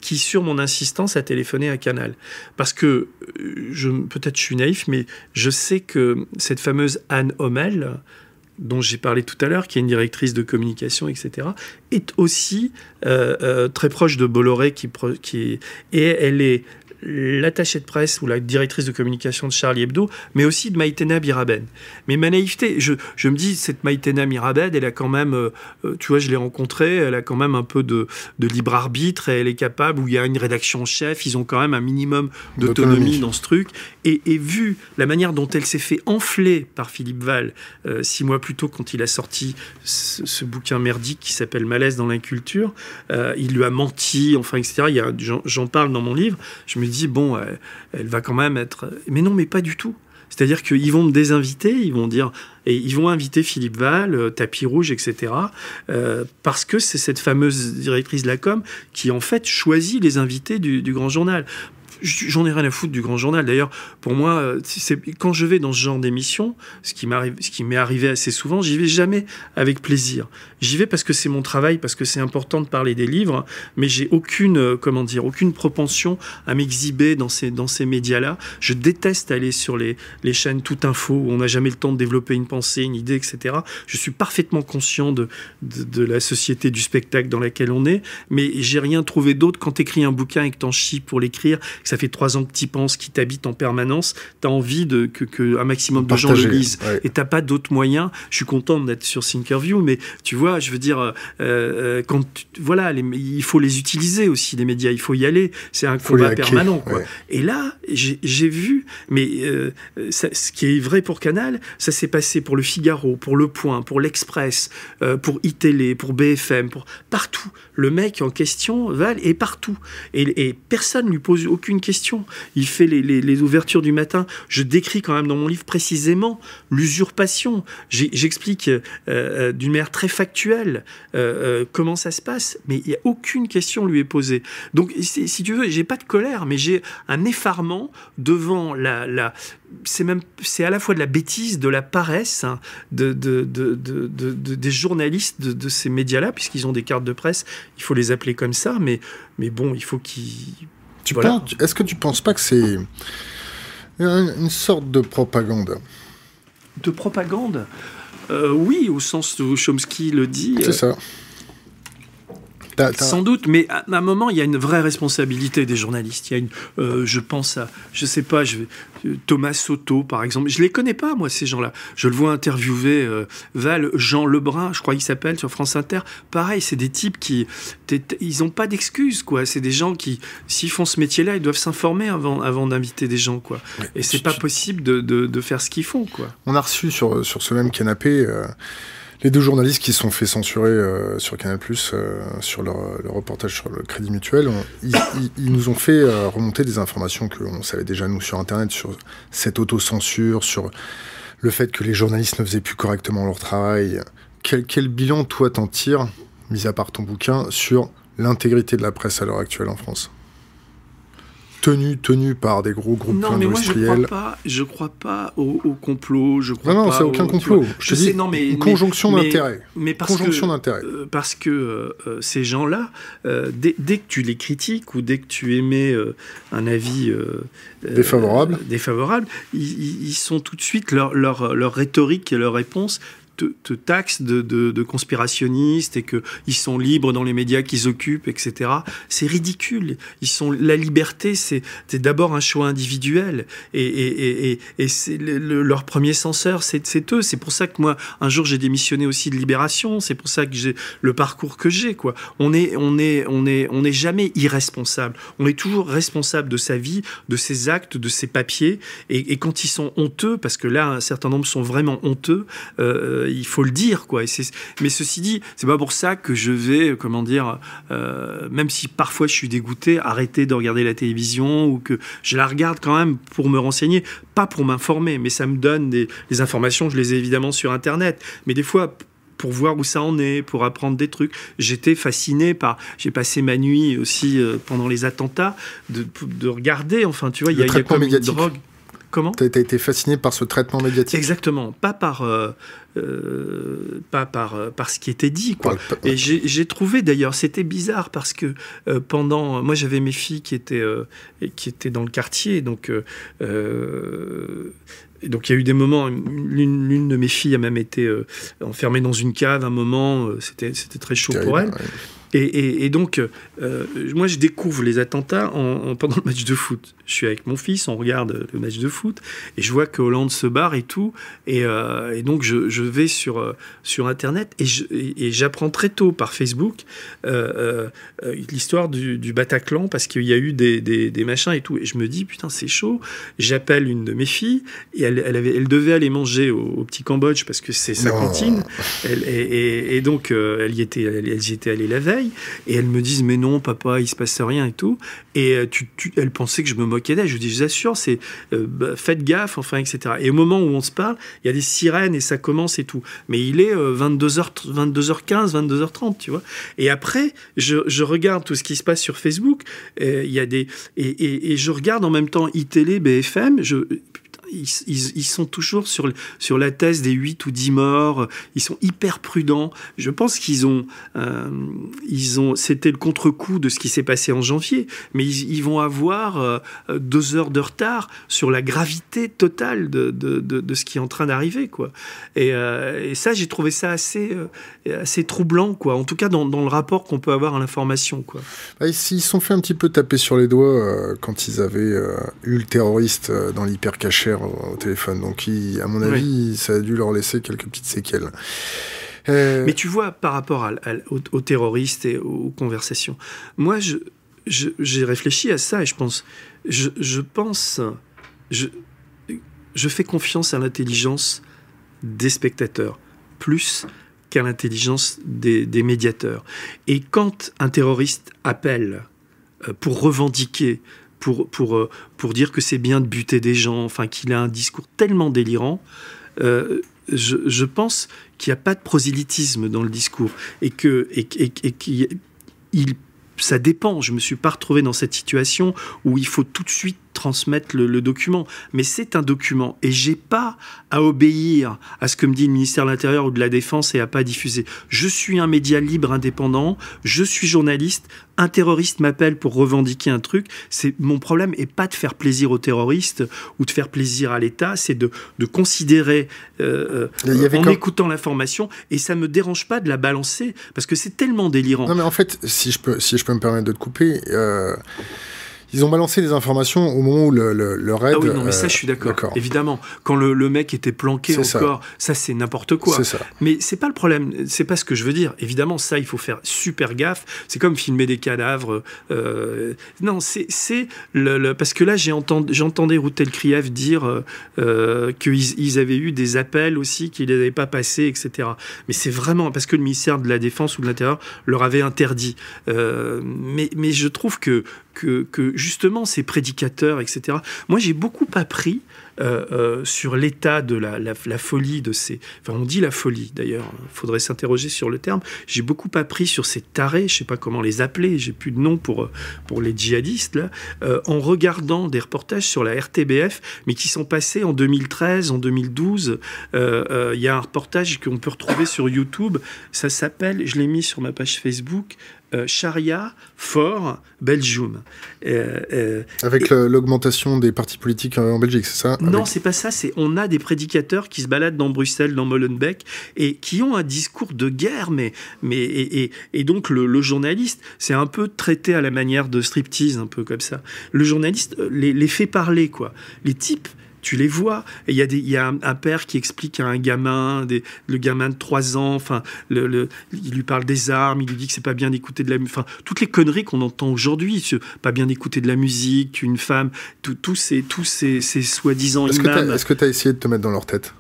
qui, sur mon insistance, a téléphoné à Canal. Parce que, je, peut-être je suis naïf, mais je sais que cette fameuse Anne Hommel, dont j'ai parlé tout à l'heure, qui est une directrice de communication, etc., est aussi euh, euh, très proche de Bolloré, qui et elle est l'attaché de presse ou la directrice de communication de Charlie Hebdo, mais aussi de Maïtena Biraben. Mais ma naïveté, je, je me dis, cette Maïtena Biraben, elle a quand même, euh, euh, tu vois, je l'ai rencontrée, elle a quand même un peu de, de, libre arbitre, et elle est capable, où il y a une rédaction chef, ils ont quand même un minimum d'autonomie dans ce truc. Et, et, vu la manière dont elle s'est fait enfler par Philippe Val euh, six mois plus tôt, quand il a sorti ce, bouquin merdique qui s'appelle Malaise dans l'inculture, il lui a menti, enfin, etc. J'en parle dans mon livre. Je me dit, bon, elle, va quand même être. Mais non, mais pas du tout. C'est-à-dire qu'ils vont me désinviter, ils vont dire, et ils vont inviter Philippe Val, euh, Tapis Rouge, etc., euh, parce que c'est cette fameuse directrice de la com qui, en fait, choisit les invités du Grand Journal j'en ai rien à foutre du grand journal. D'ailleurs, pour moi, euh, quand je vais dans ce genre d'émission, ce qui m'arrive, ce qui m'est arrivé assez souvent, j'y vais jamais avec plaisir. J'y vais parce que c'est mon travail, parce que c'est important de parler des livres, mais j'ai aucune, euh, comment dire, aucune propension à m'exhiber dans ces, dans ces médias-là. Je déteste aller sur les, les chaînes tout info où on n'a jamais le temps de développer une pensée, une idée, etc. Je suis parfaitement conscient de, de, de la société du spectacle dans laquelle on est, mais j'ai rien trouvé d'autre quand tu écris un bouquin et que t'en chies pour l'écrire, ça fait trois ans que tu penses, qui t'habite en permanence, tu as envie de, que, un maximum de gens le lisent. Et tu pas d'autres moyens. Je suis content d'être sur Thinkerview, mais tu vois, je veux dire, euh, euh, quand voilà, il faut les utiliser aussi, les médias, il faut y aller. C'est un combat permanent. Quoi. Et là, j'ai vu, mais euh, ce qui est vrai pour Canal, ça s'est passé pour le Figaro, pour Le Point, pour l'Express, pour iTélé, pour BFM, pour partout. Le mec en question, Val, est partout. Et, et personne lui pose aucune question. Il fait les, ouvertures du matin. Je décris quand même dans mon livre précisément l'usurpation. J'explique euh, euh, d'une manière très factuelle euh, comment ça se passe, mais il n'y a aucune question lui est posée. Donc, si, tu veux, j'ai pas de colère, mais j'ai un effarement devant la, c'est même c'est à la fois de la bêtise, de la paresse hein, de, des journalistes de, ces médias-là, puisqu'ils ont des cartes de presse, il faut les appeler comme ça, mais, mais bon, il faut qu'ils est-ce que tu penses pas que c'est une sorte de propagande? De propagande? Euh, Oui, au sens où Chomsky le dit. C'est ça. Sans doute, mais à un moment, il y a une vraie responsabilité des journalistes. Il y a une, euh, je pense à, je sais pas, je euh, Thomas Soto, par exemple. Je les connais pas, moi, ces gens-là. Je le vois interviewer euh, Val, Jean Lebrun, je crois qu'il s'appelle, sur France Inter. Pareil, c'est des types qui, ils n'ont pas d'excuses, quoi. C'est des gens qui, s'ils font ce métier-là, ils doivent s'informer avant, avant d'inviter des gens, quoi. Et c'est pas possible de, de, faire ce qu'ils font, quoi. On a reçu sur, sur ce même canapé les deux journalistes qui se sont fait censurer euh, sur Canal+, euh, sur leur, reportage sur le Crédit Mutuel, ils, nous ont fait euh, remonter des informations que l'on savait déjà nous sur Internet, sur cette autocensure, sur le fait que les journalistes ne faisaient plus correctement leur travail. Quel bilan, toi, t'en tires, mis à part ton bouquin, sur l'intégrité de la presse à l'heure actuelle en France? Tenu, tenu par des gros groupes non, mais moi, je crois pas, je crois pas au, complot. Je crois non, non, c'est aucun complot. je, sais, non, mais une conjonction d'intérêts. Mais, parce conjonction d'intérêts. Euh, parce que euh, ces gens-là, euh, dès, que tu les critiques ou dès que tu émets un avis défavorable, défavorable, ils, sont tout de suite leur, leur, leur rhétorique et leur réponse te, taxent de, conspirationnistes et qu'ils sont libres dans les médias qu'ils occupent, etc. C'est ridicule. Ils sont, la liberté, c'est d'abord un choix individuel. Et, et, et, et c'est leur premier censeur, c'est eux. C'est pour ça que moi, un jour, j'ai démissionné aussi de Libération. C'est pour ça que j'ai le parcours que j'ai. Quoi. On est, on est, on est, on n'est jamais irresponsable. On est toujours responsable de sa vie, de ses actes, de ses papiers. Et, quand ils sont honteux, parce que là, un certain nombre sont vraiment honteux. Euh, il faut le dire, quoi. mais ceci dit, c'est pas pour ça que je vais, comment dire, euh, même si parfois je suis dégoûté, arrêter de regarder la télévision ou que je la regarde quand même pour me renseigner, pas pour m'informer, mais ça me donne des informations. Je les ai évidemment sur Internet, mais des fois pour voir où ça en est, pour apprendre des trucs. J'étais fasciné par. J'ai passé ma nuit aussi euh, pendant les attentats de, de regarder. Enfin, tu vois, il y a, y a comme une drogue. Comment Tu as été fasciné par ce traitement médiatique Exactement, pas par, euh, euh, pas par, par ce qui était dit. Quoi. Et j'ai trouvé d'ailleurs, c'était bizarre parce que pendant. Moi j'avais mes filles qui étaient, qui étaient dans le quartier, donc. donc il y a eu des moments, l'une de mes filles a même été enfermée dans une cave un moment, c'était très chaud pour elle. Et, donc, euh, moi, je découvre les attentats en, pendant le match de foot. Je suis avec mon fils, on regarde le match de foot, et je vois que Hollande se barre et tout. Et, euh, donc, je, vais sur, euh, sur Internet et j'apprends très tôt par Facebook l'histoire du, Bataclan, parce qu'il y a eu des, des, machins et tout. Et je me dis, putain, c'est chaud. J'appelle une de mes filles, et elle, elle, avait, elle devait aller manger au, petit Cambodge, parce que c'est sa cantine. et, donc, elle y était, elle, elle y était allée la veille et elles me disent mais non papa il se passe rien et tout. Et euh, tu, elles pensaient que je me moquais d'elles. Je dis je vous assure c'est euh, bah, faites gaffe enfin etc et au moment où on se parle il y a des sirènes et ça commence et tout. Mais il est 22h 22h15 22h30 tu vois. Et après je, regarde tout ce qui se passe sur Facebook. Il y a des et, et, je regarde en même temps iTélé BFM je ils, sont toujours sur, sur la thèse des 8 ou 10 morts. Ils sont hyper prudents. Je pense qu'ils ont, euh, ont, c'était le contre-coup de ce qui s'est passé en janvier, mais ils, vont avoir euh, deux heures de retard sur la gravité totale de, de, de, ce qui est en train d'arriver, quoi. Et, euh, ça, j'ai trouvé ça assez, assez troublant, quoi. En tout cas, dans, dans le rapport qu'on peut avoir à l'information, quoi. Bah, ils sont fait un petit peu taper sur les doigts quand ils avaient eu le terroriste dans l'hypercachère au, téléphone. Donc, à mon avis, ça a dû leur laisser quelques petites séquelles. Euh, Mais tu vois, par rapport aux, terroristes et aux conversations, moi, j'ai je, réfléchi à ça et je pense, je, pense, je, je fais confiance à l'intelligence des spectateurs, plus qu'à l'intelligence des, des, médiateurs. Et quand un terroriste appelle euh, pour revendiquer pour, pour, euh, pour dire que c'est bien de buter des gens, enfin qu'il a un discours tellement délirant. Euh, je, je, pense qu'il n'y a pas de prosélytisme dans le discours et que et, et, qu'il ça dépend. Je me suis pas retrouvé dans cette situation où il faut tout de suite transmettre le, document. Mais c'est un document et j'ai pas à obéir à ce que me dit le ministère de l'Intérieur ou de la Défense et à pas diffuser. Je suis un média libre, indépendant. Je suis journaliste. Un terroriste m'appelle pour revendiquer un truc. C'est mon problème et pas de faire plaisir aux terroristes ou de faire plaisir à l'État. C'est de, de, considérer euh, euh, en écoutant l'information et ça me dérange pas de la balancer parce que c'est tellement délirant. Non mais en fait, si je peux, si je peux me permettre de te couper. Euh ils ont balancé des informations au moment où le, le, le raid. Ah oui, non, mais ça, je suis d'accord. Évidemment, quand le, le, mec était planqué encore, ça, c'est n'importe quoi. C'est ça. Mais c'est pas le problème. C'est pas ce que je veux dire. Évidemment, ça, il faut faire super gaffe. C'est comme filmer des cadavres. Euh, non, c'est le, parce que là, j'ai entendu, j'entendais Routel Kriev dire euh, euh, qu'ils ils avaient eu des appels aussi qu'ils n'avaient pas passés, etc. Mais c'est vraiment parce que le ministère de la Défense ou de l'Intérieur leur avait interdit. Euh, mais, mais je trouve que que, justement ces prédicateurs, etc. Moi, j'ai beaucoup appris euh, euh, sur l'état de la, folie de ces. Enfin, on dit la folie d'ailleurs. Il faudrait s'interroger sur le terme. J'ai beaucoup appris sur ces tarés. Je sais pas comment les appeler. J'ai plus de nom pour pour les djihadistes là. Euh, en regardant des reportages sur la RTBF, mais qui sont passés en 2013, en 2012. Il y a un reportage qu'on peut retrouver sur YouTube. Ça s'appelle. Je l'ai mis sur ma page Facebook. Euh, Sharia for Belgium. Euh, euh, Avec l'augmentation des partis politiques en Belgique, c'est ça Non, c'est pas ça. C'est on a des prédicateurs qui se baladent dans Bruxelles, dans Molenbeek, et qui ont un discours de guerre, mais mais et, et, donc le, journaliste, c'est un peu traité à la manière de striptease, un peu comme ça. Le journaliste les, les fait parler, quoi. Les types tu les vois. Et il y a, des, y a un, père qui explique à un gamin, des, le gamin de 3 ans, enfin, le, il lui parle des armes, il lui dit que c'est pas bien d'écouter de la musique, enfin, toutes les conneries qu'on entend aujourd'hui, pas bien d'écouter de la musique, une femme, tous ces, tous ces, ces soi-disant. Est-ce que tu as essayé de te mettre dans leur tête?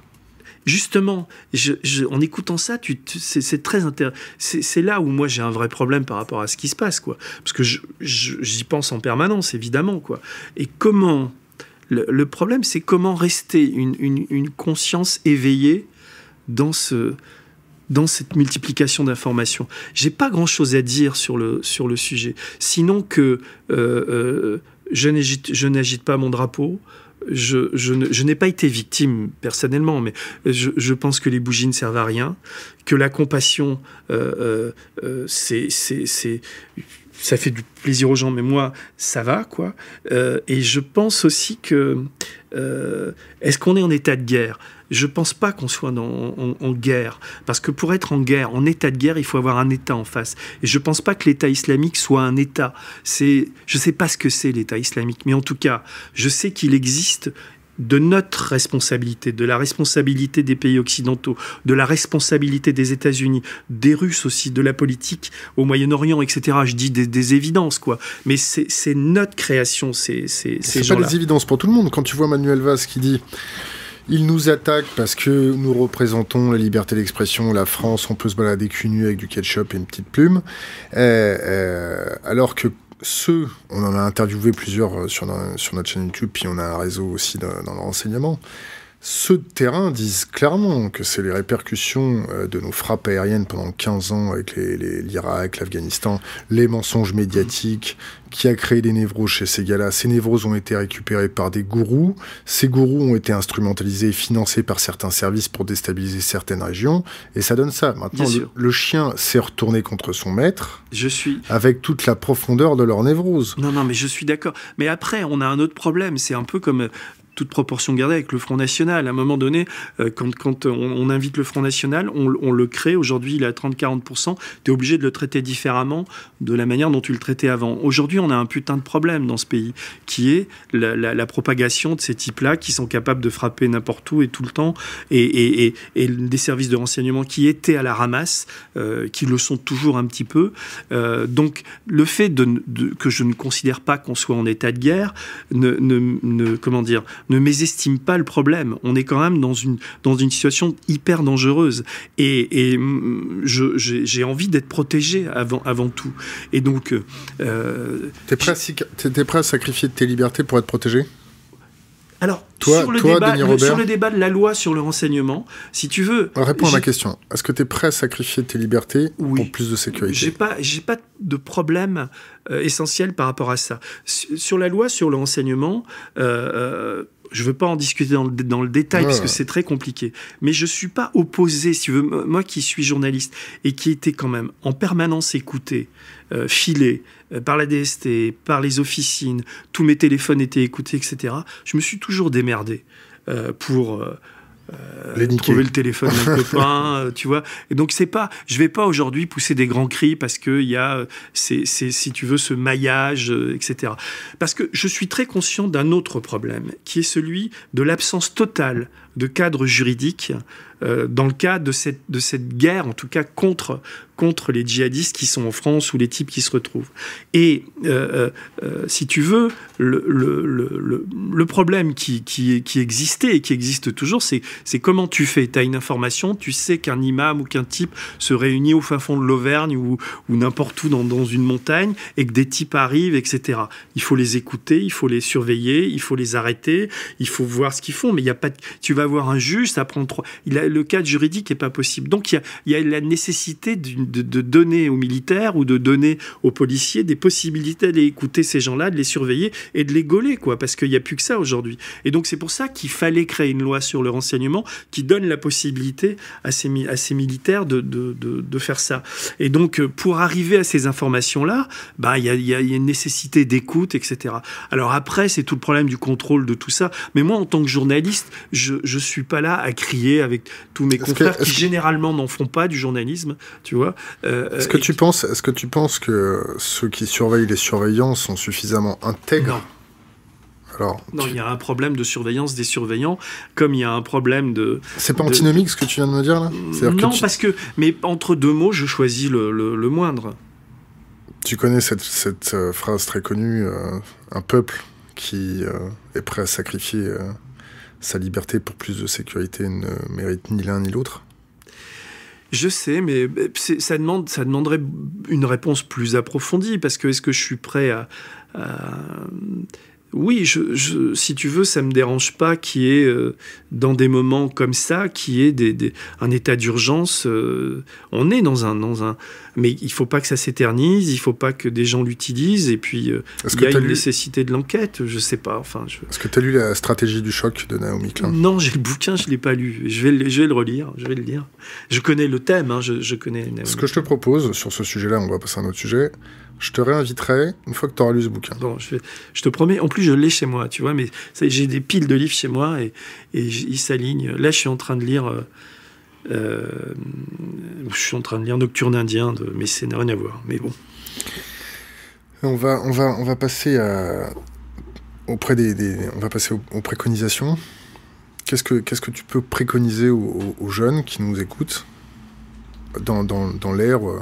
Justement, je, en écoutant ça, tu, c'est très intéressant. C'est là où moi j'ai un vrai problème par rapport à ce qui se passe, quoi. Parce que j'y pense en permanence, évidemment, quoi. Et comment le, problème, c'est comment rester une, conscience éveillée dans, ce, dans cette multiplication d'informations. J'ai pas grand-chose à dire sur le, sur le sujet, sinon que euh, euh, je n'agite pas mon drapeau, je, je, n'ai pas été victime personnellement, mais je, pense que les bougies ne servent à rien, que la compassion, euh, euh, c'est, ça fait du plaisir aux gens, mais moi, ça va, quoi. et je pense aussi que, est-ce qu'on est en état de guerre? Je pense pas qu'on soit en, guerre, parce que pour être en guerre, en état de guerre, il faut avoir un État en face. Et je pense pas que l'État islamique soit un État. Je sais pas ce que c'est l'État islamique, mais en tout cas, je sais qu'il existe de notre responsabilité, de la responsabilité des pays occidentaux, de la responsabilité des États-Unis, des Russes aussi, de la politique au Moyen-Orient, etc. Je dis des, évidences, quoi. Mais c'est notre création, ces, ces, ces gens-là. pas des évidences pour tout le monde. Quand tu vois Manuel Valls qui dit ils nous attaquent parce que nous représentons la liberté d'expression, la France, on peut se balader cul nu avec du ketchup et une petite plume. Euh, euh, alors que ceux, on en a interviewé plusieurs euh, sur, notre chaîne YouTube, puis on a un réseau aussi dans le renseignement. Ceux de terrain disent clairement que c'est les répercussions euh, de nos frappes aériennes pendant 15 ans avec l'Irak, l'Afghanistan, les mensonges médiatiques qui a créé des névroses chez ces gars-là. Ces névroses ont été récupérées par des gourous. Ces gourous ont été instrumentalisés et financés par certains services pour déstabiliser certaines régions. Et ça donne ça. Maintenant, le, chien s'est retourné contre son maître. Je suis. Avec toute la profondeur de leur névrose. Non, non, mais je suis d'accord. Mais après, on a un autre problème. C'est un peu comme toute proportion gardée avec le Front National. À un moment donné, euh, quand, on, invite le Front National, on, le crée. Aujourd'hui, il est à 30-40%. Tu es obligé de le traiter différemment de la manière dont tu le traitais avant. Aujourd'hui, on a un putain de problème dans ce pays, qui est la, propagation de ces types-là qui sont capables de frapper n'importe où et tout le temps, et, des services de renseignement qui étaient à la ramasse, euh, qui le sont toujours un petit peu. Euh, donc, le fait que je ne considère pas qu'on soit en état de guerre, ne comment dire, ne mésestime pas le problème. On est quand même dans une, dans une situation hyper dangereuse. Et, mm, j'ai envie d'être protégé avant, avant tout. Et donc. Euh, T'es prêt, es prêt à sacrifier tes libertés pour être protégé? Alors, sur, le débat, sur, le débat, de la loi sur le renseignement, si tu veux... Réponds à ma question. Est-ce que tu es prêt à sacrifier tes libertés pour plus de sécurité? J'ai pas, pas de problème euh, essentiel par rapport à ça. Sur la loi sur le renseignement, euh, euh, je ne veux pas en discuter dans le, dans le détail parce que c'est très compliqué. Mais je ne suis pas opposé, si tu veux, moi qui suis journaliste et qui était quand même en permanence écouté, euh, filé euh, par la DST, par les officines, tous mes téléphones étaient écoutés, etc. Je me suis toujours démerdé euh, pour euh, trouver le téléphone d'un (laughs) copain, tu vois. Et donc c'est pas, je vais pas aujourd'hui pousser des grands cris parce que il y a, c'est, si tu veux, ce maillage, etc. Parce que je suis très conscient d'un autre problème, qui est celui de l'absence totale de cadre juridique euh, dans le cas de cette, de cette guerre, en tout cas contre, contre les djihadistes qui sont en France ou les types qui se retrouvent. Et euh, euh, si tu veux, le, le, le, problème qui, qui, qui, existait et qui existe toujours, c'est comment tu fais. Tu as une information, tu sais qu'un imam ou qu'un type se réunit au fin fond de l'Auvergne ou, ou n'importe où dans, dans, une montagne et que des types arrivent, etc. Il faut les écouter, il faut les surveiller, il faut les arrêter, il faut voir ce qu'ils font. Mais il y a pas tu vas avoir un juge, ça prend trois. Il a, le cadre juridique n'est pas possible. Donc il y a, la nécessité de, donner aux militaires ou de donner aux policiers des possibilités d'écouter ces gens-là, de les surveiller et de les gauler, quoi, parce qu'il n'y a plus que ça aujourd'hui. Et donc c'est pour ça qu'il fallait créer une loi sur le renseignement qui donne la possibilité à ces, à ces militaires de, de, faire ça. Et donc pour arriver à ces informations-là, bah, il, y a, il y a une nécessité d'écoute, etc. Alors après, c'est tout le problème du contrôle de tout ça. Mais moi, en tant que journaliste, je ne suis pas là à crier avec tous mes confrères qui généralement n'en font pas du journalisme, tu vois. Euh, est-ce que tu penses, est-ce que tu penses que ceux qui surveillent les surveillants sont suffisamment intègres? Non. Alors, non, il y a un problème de surveillance des surveillants, comme il y a un problème de. C'est pas antinomique ce que tu viens de me dire là? Non, parce que. Mais entre deux mots, je choisis le, le, moindre. Tu connais cette, cette euh, phrase très connue euh, un peuple qui est prêt à sacrifier sa liberté pour plus de sécurité ne mérite ni l'un ni l'autre. Je sais, mais ça, demande, ça demanderait une réponse plus approfondie, parce que est-ce que je suis prêt à, oui, je, si tu veux, ça me dérange pas qu'il y ait, euh, dans des moments comme ça, qu'il y ait des, un état d'urgence. Euh, on est dans un, dans un. Mais il faut pas que ça s'éternise, il faut pas que des gens l'utilisent, et puis euh, il y a une nécessité de l'enquête, je sais pas. Enfin, je... Est-ce que tu as lu la stratégie du choc de Naomi Klein? Non, j'ai le bouquin, je l'ai pas lu. Je vais, je vais le relire, je vais le lire. Je connais le thème, hein, je, je, connais. Ce que je te propose sur ce sujet-là, on va passer à un autre sujet je te réinviterai une fois que tu auras lu ce bouquin. Bon, je, je, te promets. En plus, je l'ai chez moi, tu vois, mais j'ai des piles de livres chez moi et, et ils s'alignent. Là, je suis en train de lire. Euh, euh, je suis en train de lire Nocturne indien, de, mais ça n'a rien à voir. Mais bon. On va, on va, on va passer à, auprès des, on va passer aux, préconisations. Qu'est-ce que, qu'est-ce que tu peux préconiser aux, aux, jeunes qui nous écoutent dans, dans, dans l'ère euh,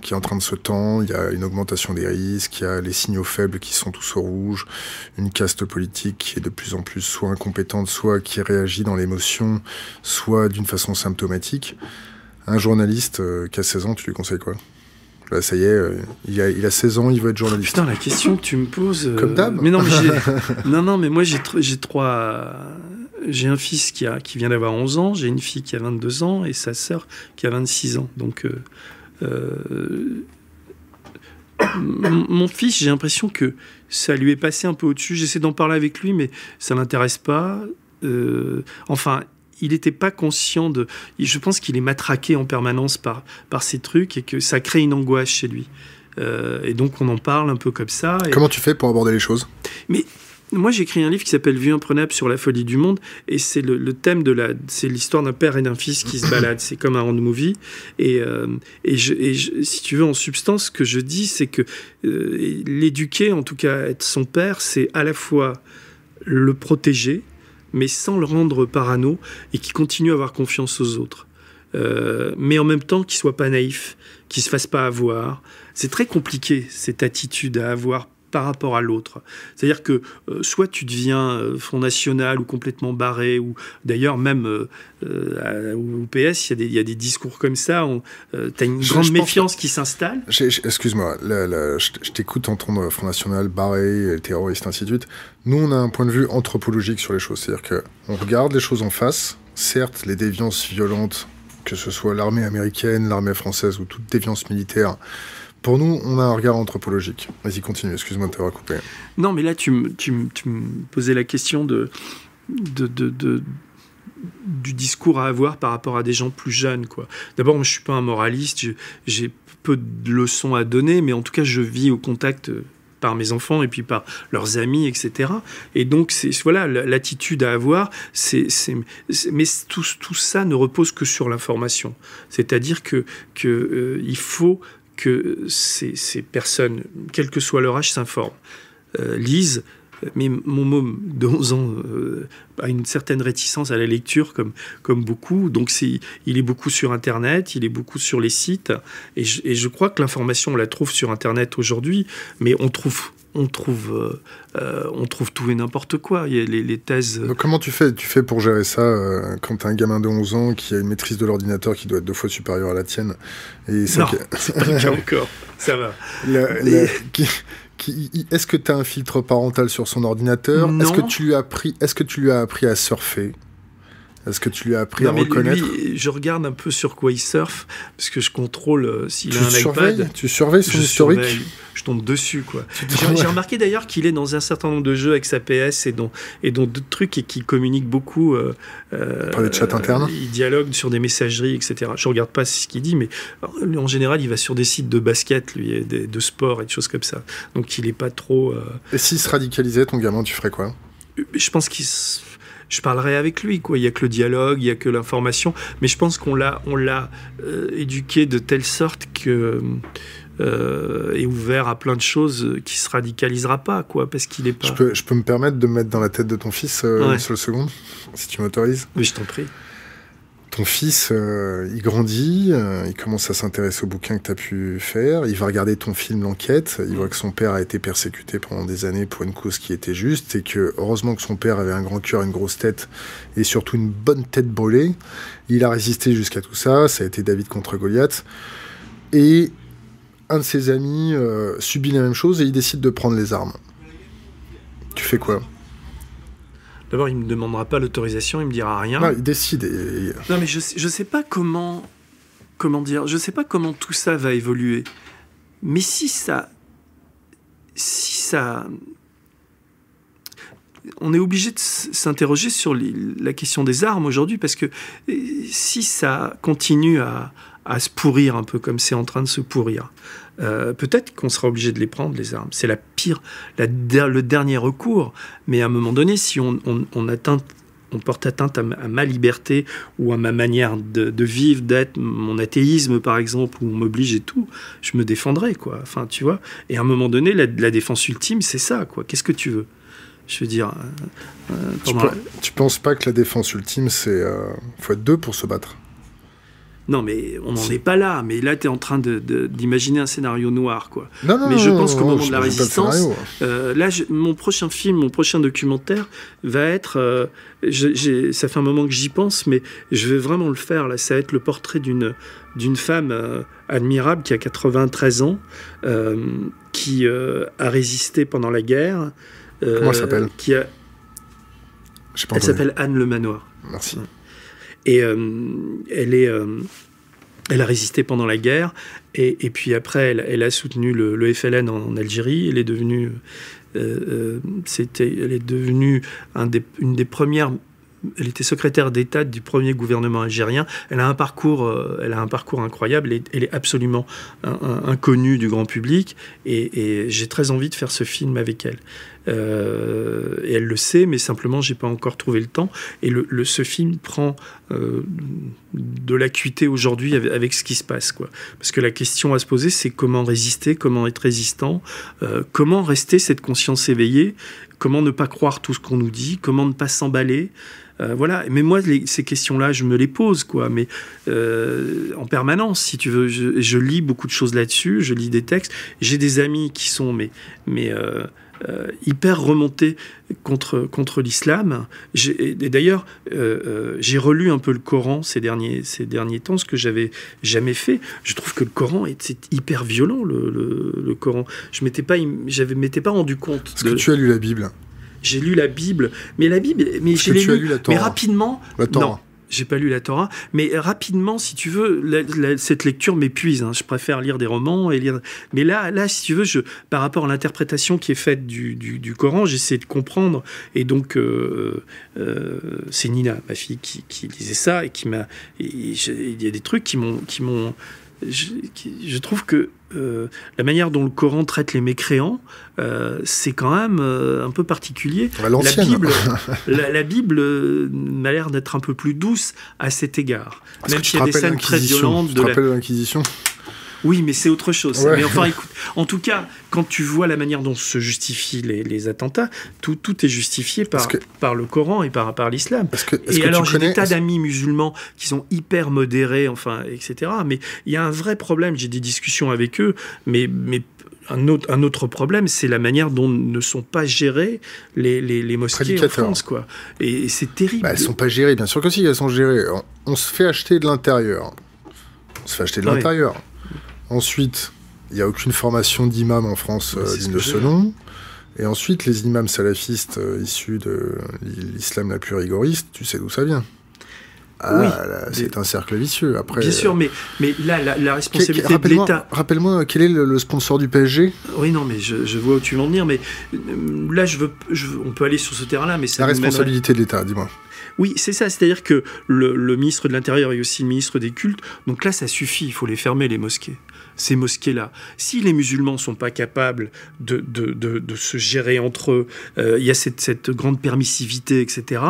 qui est en train de se tendre, il y a une augmentation des risques, il y a les signaux faibles qui sont tous au rouge, une caste politique qui est de plus en plus soit incompétente, soit qui réagit dans l'émotion, soit d'une façon symptomatique. Un journaliste euh, qui a 16 ans, tu lui conseilles quoi? Là, ça y est, euh, il, a, il, a, 16 ans, il veut être journaliste. Putain, la question que tu me poses. Euh, Comme d'hab. Mais non, mais (laughs) non, non, mais moi j'ai trois. J'ai un fils qui, a, qui vient d'avoir 11 ans, j'ai une fille qui a 22 ans et sa sœur qui a 26 ans. Donc euh, (coughs) mon fils, j'ai l'impression que ça lui est passé un peu au-dessus. J'essaie d'en parler avec lui, mais ça l'intéresse pas. Euh, enfin, il n'était pas conscient de. Je pense qu'il est matraqué en permanence par, par ces trucs et que ça crée une angoisse chez lui. Euh, et donc on en parle un peu comme ça. Comment tu fais pour aborder les choses? Mais moi, j'ai écrit un livre qui s'appelle Vue imprenable sur la folie du monde, et c'est le, thème de la, c'est l'histoire d'un père et d'un fils qui se (coughs) baladent. C'est comme un road movie, et, euh, et, je, si tu veux, en substance, ce que je dis, c'est que euh, l'éduquer, en tout cas être son père, c'est à la fois le protéger, mais sans le rendre parano, et qui continue à avoir confiance aux autres. Euh, mais en même temps qu'il soit pas naïf, qu'il se fasse pas avoir. C'est très compliqué cette attitude à avoir par rapport à l'autre. C'est-à-dire que euh, soit tu deviens euh, Front National ou complètement barré, ou d'ailleurs même euh, au PS, il y, a des discours comme ça, tu as une grande méfiance qui s'installe. Excuse-moi, je, t'écoute entendre Front National, barré, terroriste, ainsi de suite. Nous, on a un point de vue anthropologique sur les choses. C'est-à-dire qu'on regarde les choses en face. Certes, les déviances violentes, que ce soit l'armée américaine, l'armée française ou toute déviance militaire, pour nous, on a un regard anthropologique. Vas-y, continue, excuse-moi de t'avoir coupé. Non, mais là, tu me, tu, posais la question de, de, de, du discours à avoir par rapport à des gens plus jeunes. Quoi. D'abord, je ne suis pas un moraliste, j'ai peu de leçons à donner, mais en tout cas, je vis au contact par mes enfants et puis par leurs amis, etc. Et donc, voilà l'attitude à avoir. C'est, mais tout, ça ne repose que sur l'information. C'est-à-dire que, que euh, faut que ces, personnes, quel que soit leur âge, s'informent, euh, lisent. Mais mon môme de 11 ans euh, a une certaine réticence à la lecture, comme, comme beaucoup. Donc c'est, il est beaucoup sur Internet, il est beaucoup sur les sites. Et je, et je crois que l'information, on la trouve sur Internet aujourd'hui, mais on trouve on trouve, euh, euh, on trouve tout et n'importe quoi. Il y a les, thèses. comment tu fais, tu fais pour gérer ça euh, quand tu as un gamin de 11 ans qui a une maîtrise de l'ordinateur qui doit être deux fois supérieure à la tienne et Non, c'est pas (laughs) encore. Ça va. est-ce que tu as un filtre parental sur son ordinateur? Est-ce que tu lui as appris, est-ce que tu lui as appris à surfer? Est-ce que tu lui as appris à reconnaître? Je regarde un peu sur quoi il surfe, parce que je contrôle euh, s'il a un iPad. Tu surveilles son historique? Je tombe dessus, quoi. J'ai remarqué d'ailleurs qu'il est dans un certain nombre de jeux avec sa PS et dans, et dans d'autres trucs et qu'il communique beaucoup. Euh, euh, Par les chats internes Il dialogue sur des messageries, etc. Je regarde pas ce qu'il dit, mais en général, il va sur des sites de basket, lui, de, de sport et de choses comme ça. Donc il est pas trop... Et s'il se radicalisait, ton gamin, tu ferais quoi? Je pense qu'il je parlerai avec lui. Quoi. Il n'y a que le dialogue, il n'y a que l'information. Mais je pense qu'on l'a, on l'a euh, éduqué de telle sorte que euh, est ouvert à plein de choses qui se radicalisera pas, quoi, parce qu'il est pas. Je peux, je peux me permettre de me mettre dans la tête de ton fils euh, sur le second, si tu m'autorises. Oui, je t'en prie ton fils, euh, il grandit, euh, il commence à s'intéresser aux bouquins que tu as pu faire, il va regarder ton film L'enquête, il voit que son père a été persécuté pendant des années pour une cause qui était juste, et que heureusement que son père avait un grand cœur, une grosse tête, et surtout une bonne tête brûlée. Il a résisté jusqu'à tout ça, ça a été David contre Goliath. Et un de ses amis euh, subit la même chose et il décide de prendre les armes. Tu fais quoi? D'abord, il me demandera pas l'autorisation, il me dira rien. Non, il décide. Non, mais je je sais pas comment comment dire, je sais pas comment tout ça va évoluer. Mais si ça si ça on est obligé de s'interroger sur la question des armes aujourd'hui parce que si ça continue à, se pourrir un peu comme c'est en train de se pourrir, euh, peut-être qu'on sera obligé de les prendre, les armes. C'est la pire, la, le dernier recours. Mais à un moment donné, si on, atteint on porte atteinte à ma, liberté ou à ma manière de, vivre, d'être, mon athéisme par exemple, ou on m'oblige et tout, je me défendrai, quoi. Enfin, tu vois. Et à un moment donné, la, la défense ultime, c'est ça, quoi. Qu'est-ce que tu veux? Je veux dire. Euh, euh, tu, penses pas que la défense ultime, c'est. Euh, faut être deux pour se battre? Non, mais on n'en est pas là. Mais là, tu es en train d'imaginer de, un scénario noir, quoi. Non, non, mais je pense qu'au moment de la résistance, là, mon prochain film, mon prochain documentaire va être. ça fait un moment que j'y pense, mais je vais vraiment le faire. Là, ça va être le portrait d'une d'une femme admirable qui a 93 ans, qui a résisté pendant la guerre, Comment elle s'appelle? qui a... Elle s'appelle Anne Le Manoir. Merci. Et euh, elle est. Euh, elle a résisté pendant la guerre et, puis après elle, a soutenu le, FLN en, Algérie. Elle est devenue, euh, c'était, elle est devenue une des premières elle était secrétaire d'État du premier gouvernement algérien. Elle a un parcours, elle a un parcours incroyable. Elle est absolument inconnue du grand public. Et, j'ai très envie de faire ce film avec elle. Euh, et elle le sait, mais simplement, j'ai pas encore trouvé le temps. Et le, ce film prend euh, de l'acuité aujourd'hui avec, ce qui se passe, quoi. Parce que la question à se poser, c'est comment résister, comment être résistant, comment rester cette conscience éveillée, comment ne pas croire tout ce qu'on nous dit, comment ne pas s'emballer. Euh, voilà. Mais moi, ces questions-là, je me les pose, quoi. Mais euh, en permanence, si tu veux, je, lis beaucoup de choses là-dessus. Je lis des textes. J'ai des amis qui sont mais, mais euh, hyper remontés contre contre l'islam. Et d'ailleurs, j'ai relu un peu le Coran ces derniers ces derniers temps, ce que j'avais jamais fait. Je trouve que le Coran est, hyper violent. Le, le, Coran. Je m'étais pas, j'avais m'étais pas rendu compte. Est-ce que tu as lu la Bible j'ai lu la Bible, mais la Bible, mais j'ai lu, mais rapidement. La Torah. Non, j'ai pas lu la Torah, mais rapidement, si tu veux, cette lecture m'épuise. Hein. Je préfère lire des romans et lire. Mais là, là, si tu veux, je, par rapport à l'interprétation qui est faite du, Coran, j'essaie de comprendre. Et donc, euh, euh, c'est Nina, ma fille, qui, qui disait ça et qui m'a. Il y a des trucs qui m'ont, qui m'ont je, trouve que euh, la manière dont le Coran traite les mécréants, euh, c'est quand même euh, un peu particulier. La Bible, (laughs) la, Bible m'a l'air d'être un peu plus douce à cet égard. Même s'il y a des scènes très violentes. Tu te rappelles l'Inquisition? Oui, mais c'est autre chose. Mais enfin, écoute, en tout cas, quand tu vois la manière dont se justifient les, attentats, tout, tout, est justifié par, par le Coran et par, par l'islam. Et alors, j'ai des tas d'amis musulmans qui sont hyper modérés, enfin, etc. Mais il y a un vrai problème. J'ai des discussions avec eux, mais, mais un autre, un autre, problème, c'est la manière dont ne sont pas gérées les, les, les mosquées en France. Quoi. Et, c'est terrible. Bah, elles ne sont pas gérées, bien sûr que si, elles sont gérées. On, se fait acheter de l'intérieur. On se fait acheter de l'intérieur. Ensuite, il n'y a aucune formation d'imam en France euh, digne de ce nom. Et ensuite, les imams salafistes euh, issus de l'islam la plus rigoriste, tu sais d'où ça vient. Ah, c'est un cercle vicieux. Après, Bien sûr, mais, mais là, la, responsabilité de l'État. Rappelle-moi, quel est le, sponsor du PSG Oui, non, mais je, vois où tu veux en venir, mais euh, là, je veux, on peut aller sur ce terrain-là, mais La responsabilité de l'État, dis-moi. Oui, c'est ça. C'est-à-dire que le, le, ministre de l'Intérieur est aussi le ministre des cultes. Donc là, ça suffit. Il faut les fermer, les mosquées ces mosquées-là. Si les musulmans sont pas capables de, de, se gérer entre eux, euh, il y a cette, grande permissivité, etc.,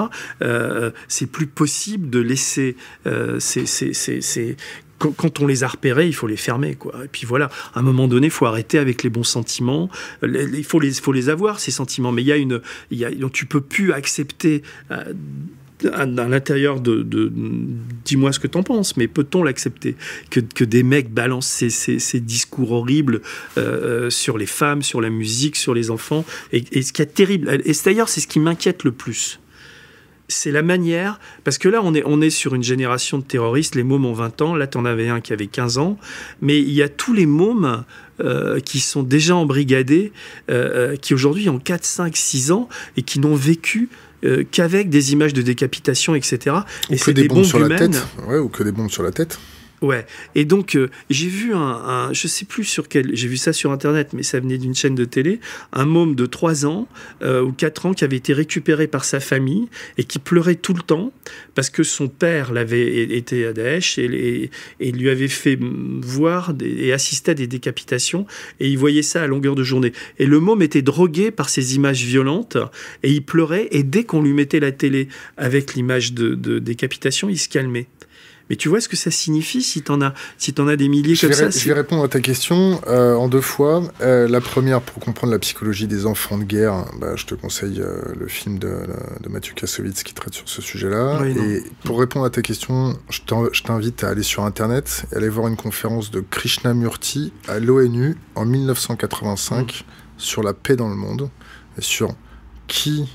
euh, c'est plus possible de laisser euh, ces, quand, on les a repérés, il faut les fermer, quoi. Et puis voilà, à un moment donné, il faut arrêter avec les bons sentiments. Il faut les, faut les avoir ces sentiments, mais il y a une, il y a, tu peux plus accepter à, l'intérieur de, dis-moi ce que t'en penses, mais peut-on l'accepter que, que, des mecs balancent ces, discours horribles euh, euh, sur les femmes, sur la musique, sur les enfants, et, ce qui est terrible, et d'ailleurs c'est ce qui m'inquiète le plus, c'est la manière, parce que là, on est, on est sur une génération de terroristes, les mômes ont 20 ans, là, tu en avais un qui avait 15 ans, mais il y a tous les mômes euh, qui sont déjà embrigadés, qui aujourd'hui ont 4, 5, 6 ans et qui n'ont vécu qu'avec des images de décapitation, etc. et c'est des, bombes, sur la tête. Ouais, ou que des bombes sur la tête. Ouais. Et donc, euh, j'ai vu un, je sais plus sur quel, j'ai vu ça sur Internet, mais ça venait d'une chaîne de télé, un môme de 3 ans euh, ou 4 ans qui avait été récupéré par sa famille et qui pleurait tout le temps parce que son père l'avait été à Daesh et, et, lui avait fait voir et assister à des décapitations et il voyait ça à longueur de journée. Et le môme était drogué par ces images violentes et il pleurait et dès qu'on lui mettait la télé avec l'image de, de décapitation, il se calmait. Mais tu vois ce que ça signifie si tu en as, si en as des milliers comme ça Je vais répondre à ta question euh, en deux fois. Euh, la première, pour comprendre la psychologie des enfants de guerre, bah, je te conseille euh, le film de, de, Mathieu Kassovitz qui traite sur ce sujet-là. et pour répondre à ta question, je t'invite à aller sur Internet et aller voir une conférence de Krishnamurti à l'ONU en 1985 mm. sur la paix dans le monde et sur qui,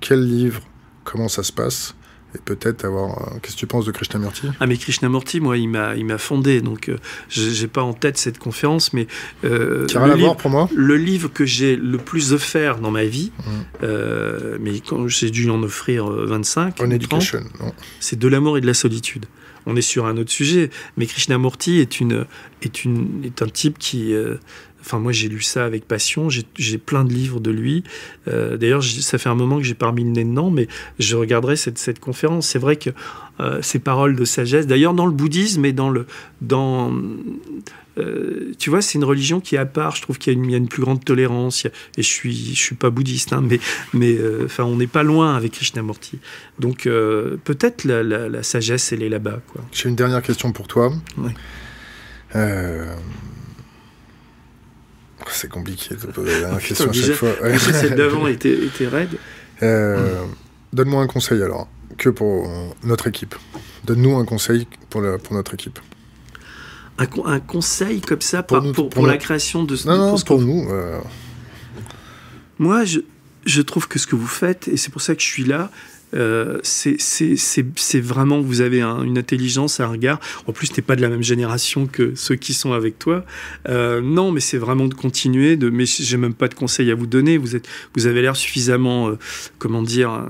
quel livre, comment ça se passe et peut-être avoir. Euh, qu'est-ce que tu penses de Krishnamurti? Ah, mais Krishnamurti, moi, il m'a, il m'a fondé, donc euh, j'ai pas en tête cette conférence, mais. Euh, Qui a rien à voir pour moi? Le livre que j'ai le plus offert dans ma vie, mmh. euh, mais quand j'ai dû en offrir 25. On Education, non. C'est De l'amour et de la solitude. On est sur un autre sujet, mais Krishnamurti est, une, est, une, est un type qui Enfin, moi, j'ai lu ça avec passion. J'ai plein de livres de lui. Euh, d'ailleurs, ça fait un moment que j'ai pas remis le nez dedans, mais je regarderai cette, cette conférence. C'est vrai que euh, ces paroles de sagesse, d'ailleurs, dans le bouddhisme et dans le. Dans, euh, tu vois, c'est une religion qui est à part. Je trouve qu'il y, a une plus grande tolérance. et je suis, je suis pas bouddhiste, hein, mais, mais enfin, on n'est pas loin avec Krishnamurti. Donc, peut-être la, la, sagesse, elle est là-bas. J'ai une dernière question pour toi. Oui. C'est compliqué de poser la question à chaque fois. Celle (laughs) d'avant était, raide. Euh, donne-moi un conseil alors, que pour notre équipe. Donne-nous un conseil pour, pour notre équipe. Un, conseil comme ça pour, pour, la création de ce Non, non, pour nous. Euh. Moi, je, je trouve que ce que vous faites, et c'est pour ça que je suis là, euh, c'est vraiment, vous avez une intelligence, un regard. En plus, tu n'es pas de la même génération que ceux qui sont avec toi. Euh, non, mais c'est vraiment de continuer. De, mais j'ai même pas de conseils à vous donner. Vous, avez l'air suffisamment, euh, comment dire,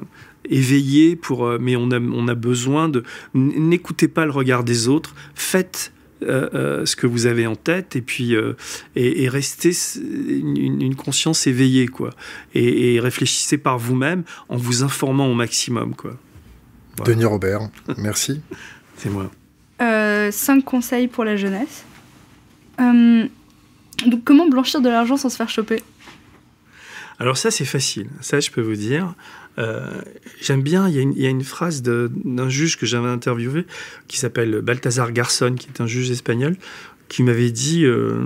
éveillé pour. mais on a, on a besoin de. N'écoutez pas le regard des autres. Faites euh, euh, ce que vous avez en tête et puis euh, et, restez une, conscience éveillée quoi et, réfléchissez par vous-même en vous informant au maximum quoi. Denis Robert, merci. (laughs) C'est moi. cinq conseils pour la jeunesse. donc comment blanchir de l'argent sans se faire choper? Alors ça c'est facile, ça je peux vous dire. Euh, j'aime bien, il y, a une phrase d'un juge que j'avais interviewé qui s'appelle Balthazar Garson, qui est un juge espagnol, qui m'avait dit euh,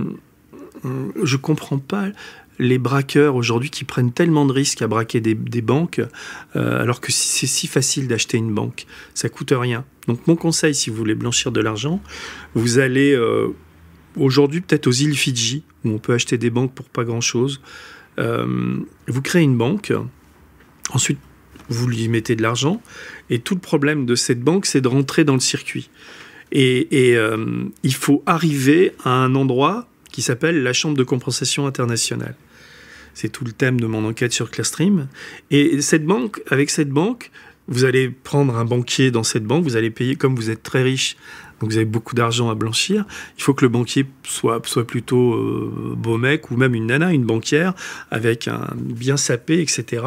Je comprends pas les braqueurs aujourd'hui qui prennent tellement de risques à braquer des, banques, euh, alors que c'est si facile d'acheter une banque. Ça coûte rien. Donc, mon conseil, si vous voulez blanchir de l'argent, vous allez aujourd'hui peut-être aux îles Fidji, où on peut acheter des banques pour pas grand-chose. vous créez une banque Ensuite, vous lui mettez de l'argent. Et tout le problème de cette banque, c'est de rentrer dans le circuit. Et, euh, il faut arriver à un endroit qui s'appelle la Chambre de compensation internationale. C'est tout le thème de mon enquête sur Clearstream. Et cette banque, avec cette banque, vous allez prendre un banquier dans cette banque, vous allez payer, comme vous êtes très riche, donc vous avez beaucoup d'argent à blanchir. Il faut que le banquier soit, soit plutôt euh, beau mec ou même une nana, une banquière, avec un bien sapé, etc.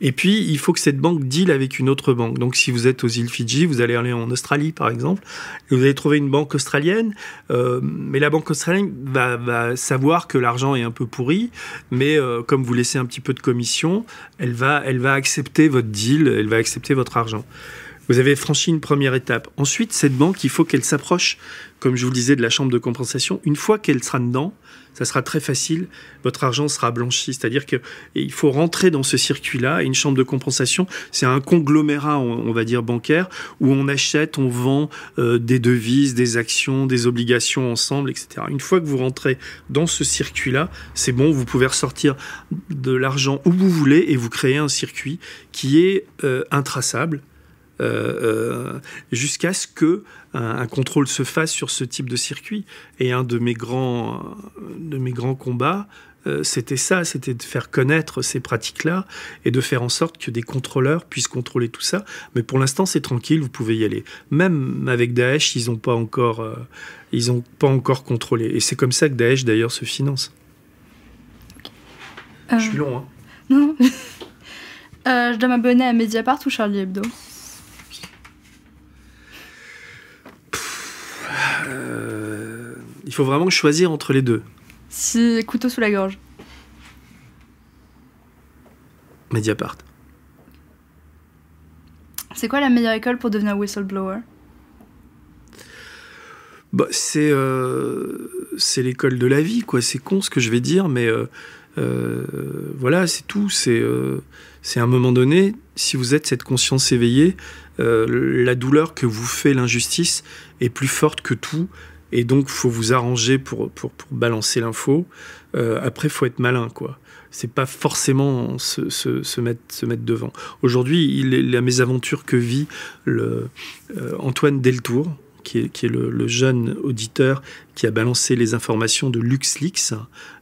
Et puis, il faut que cette banque deal avec une autre banque. Donc si vous êtes aux îles Fidji, vous allez aller en Australie, par exemple, et vous allez trouver une banque australienne, euh, mais la banque australienne va, savoir que l'argent est un peu pourri, mais euh, comme vous laissez un petit peu de commission, elle va, elle va accepter votre deal, elle va accepter votre argent. Vous avez franchi une première étape. Ensuite, cette banque, il faut qu'elle s'approche, comme je vous le disais, de la chambre de compensation. Une fois qu'elle sera dedans, ça sera très facile, votre argent sera blanchi. C'est-à-dire qu'il faut rentrer dans ce circuit-là. Une chambre de compensation, c'est un conglomérat, on, va dire, bancaire, où on achète, on vend euh, des devises, des actions, des obligations ensemble, etc. Une fois que vous rentrez dans ce circuit-là, c'est bon, vous pouvez ressortir de l'argent où vous voulez et vous créez un circuit qui est euh, intraçable jusqu'à ce que un, contrôle se fasse sur ce type de circuit. Et un de mes grands, de mes grands combats, euh, c'était ça, c'était de faire connaître ces pratiques-là et de faire en sorte que des contrôleurs puissent contrôler tout ça. Mais pour l'instant, c'est tranquille, vous pouvez y aller. Même avec Daesh, ils n'ont pas encore, euh, ils ont pas encore contrôlé. Et c'est comme ça que Daesh d'ailleurs se finance. Je suis long, hein. Non. (laughs) je dois m'abonner à Mediapart ou Charlie Hebdo? Il faut vraiment choisir entre les deux. Si couteau sous la gorge. Mediapart. C'est quoi la meilleure école pour devenir whistleblower? Bah, c'est euh, c'est l'école de la vie quoi c'est con ce que je vais dire mais euh, euh, voilà c'est tout c'est c'est à un moment donné si vous êtes cette conscience éveillée la douleur que vous fait l'injustice est plus forte que tout et donc, faut vous arranger pour, pour, balancer l'info. Euh, après, faut être malin, quoi. C'est pas forcément se, se, mettre, se mettre devant. Aujourd'hui, la mésaventure que vit le, euh, Antoine Deltour, qui est, le, jeune auditeur qui a balancé les informations de LuxLeaks,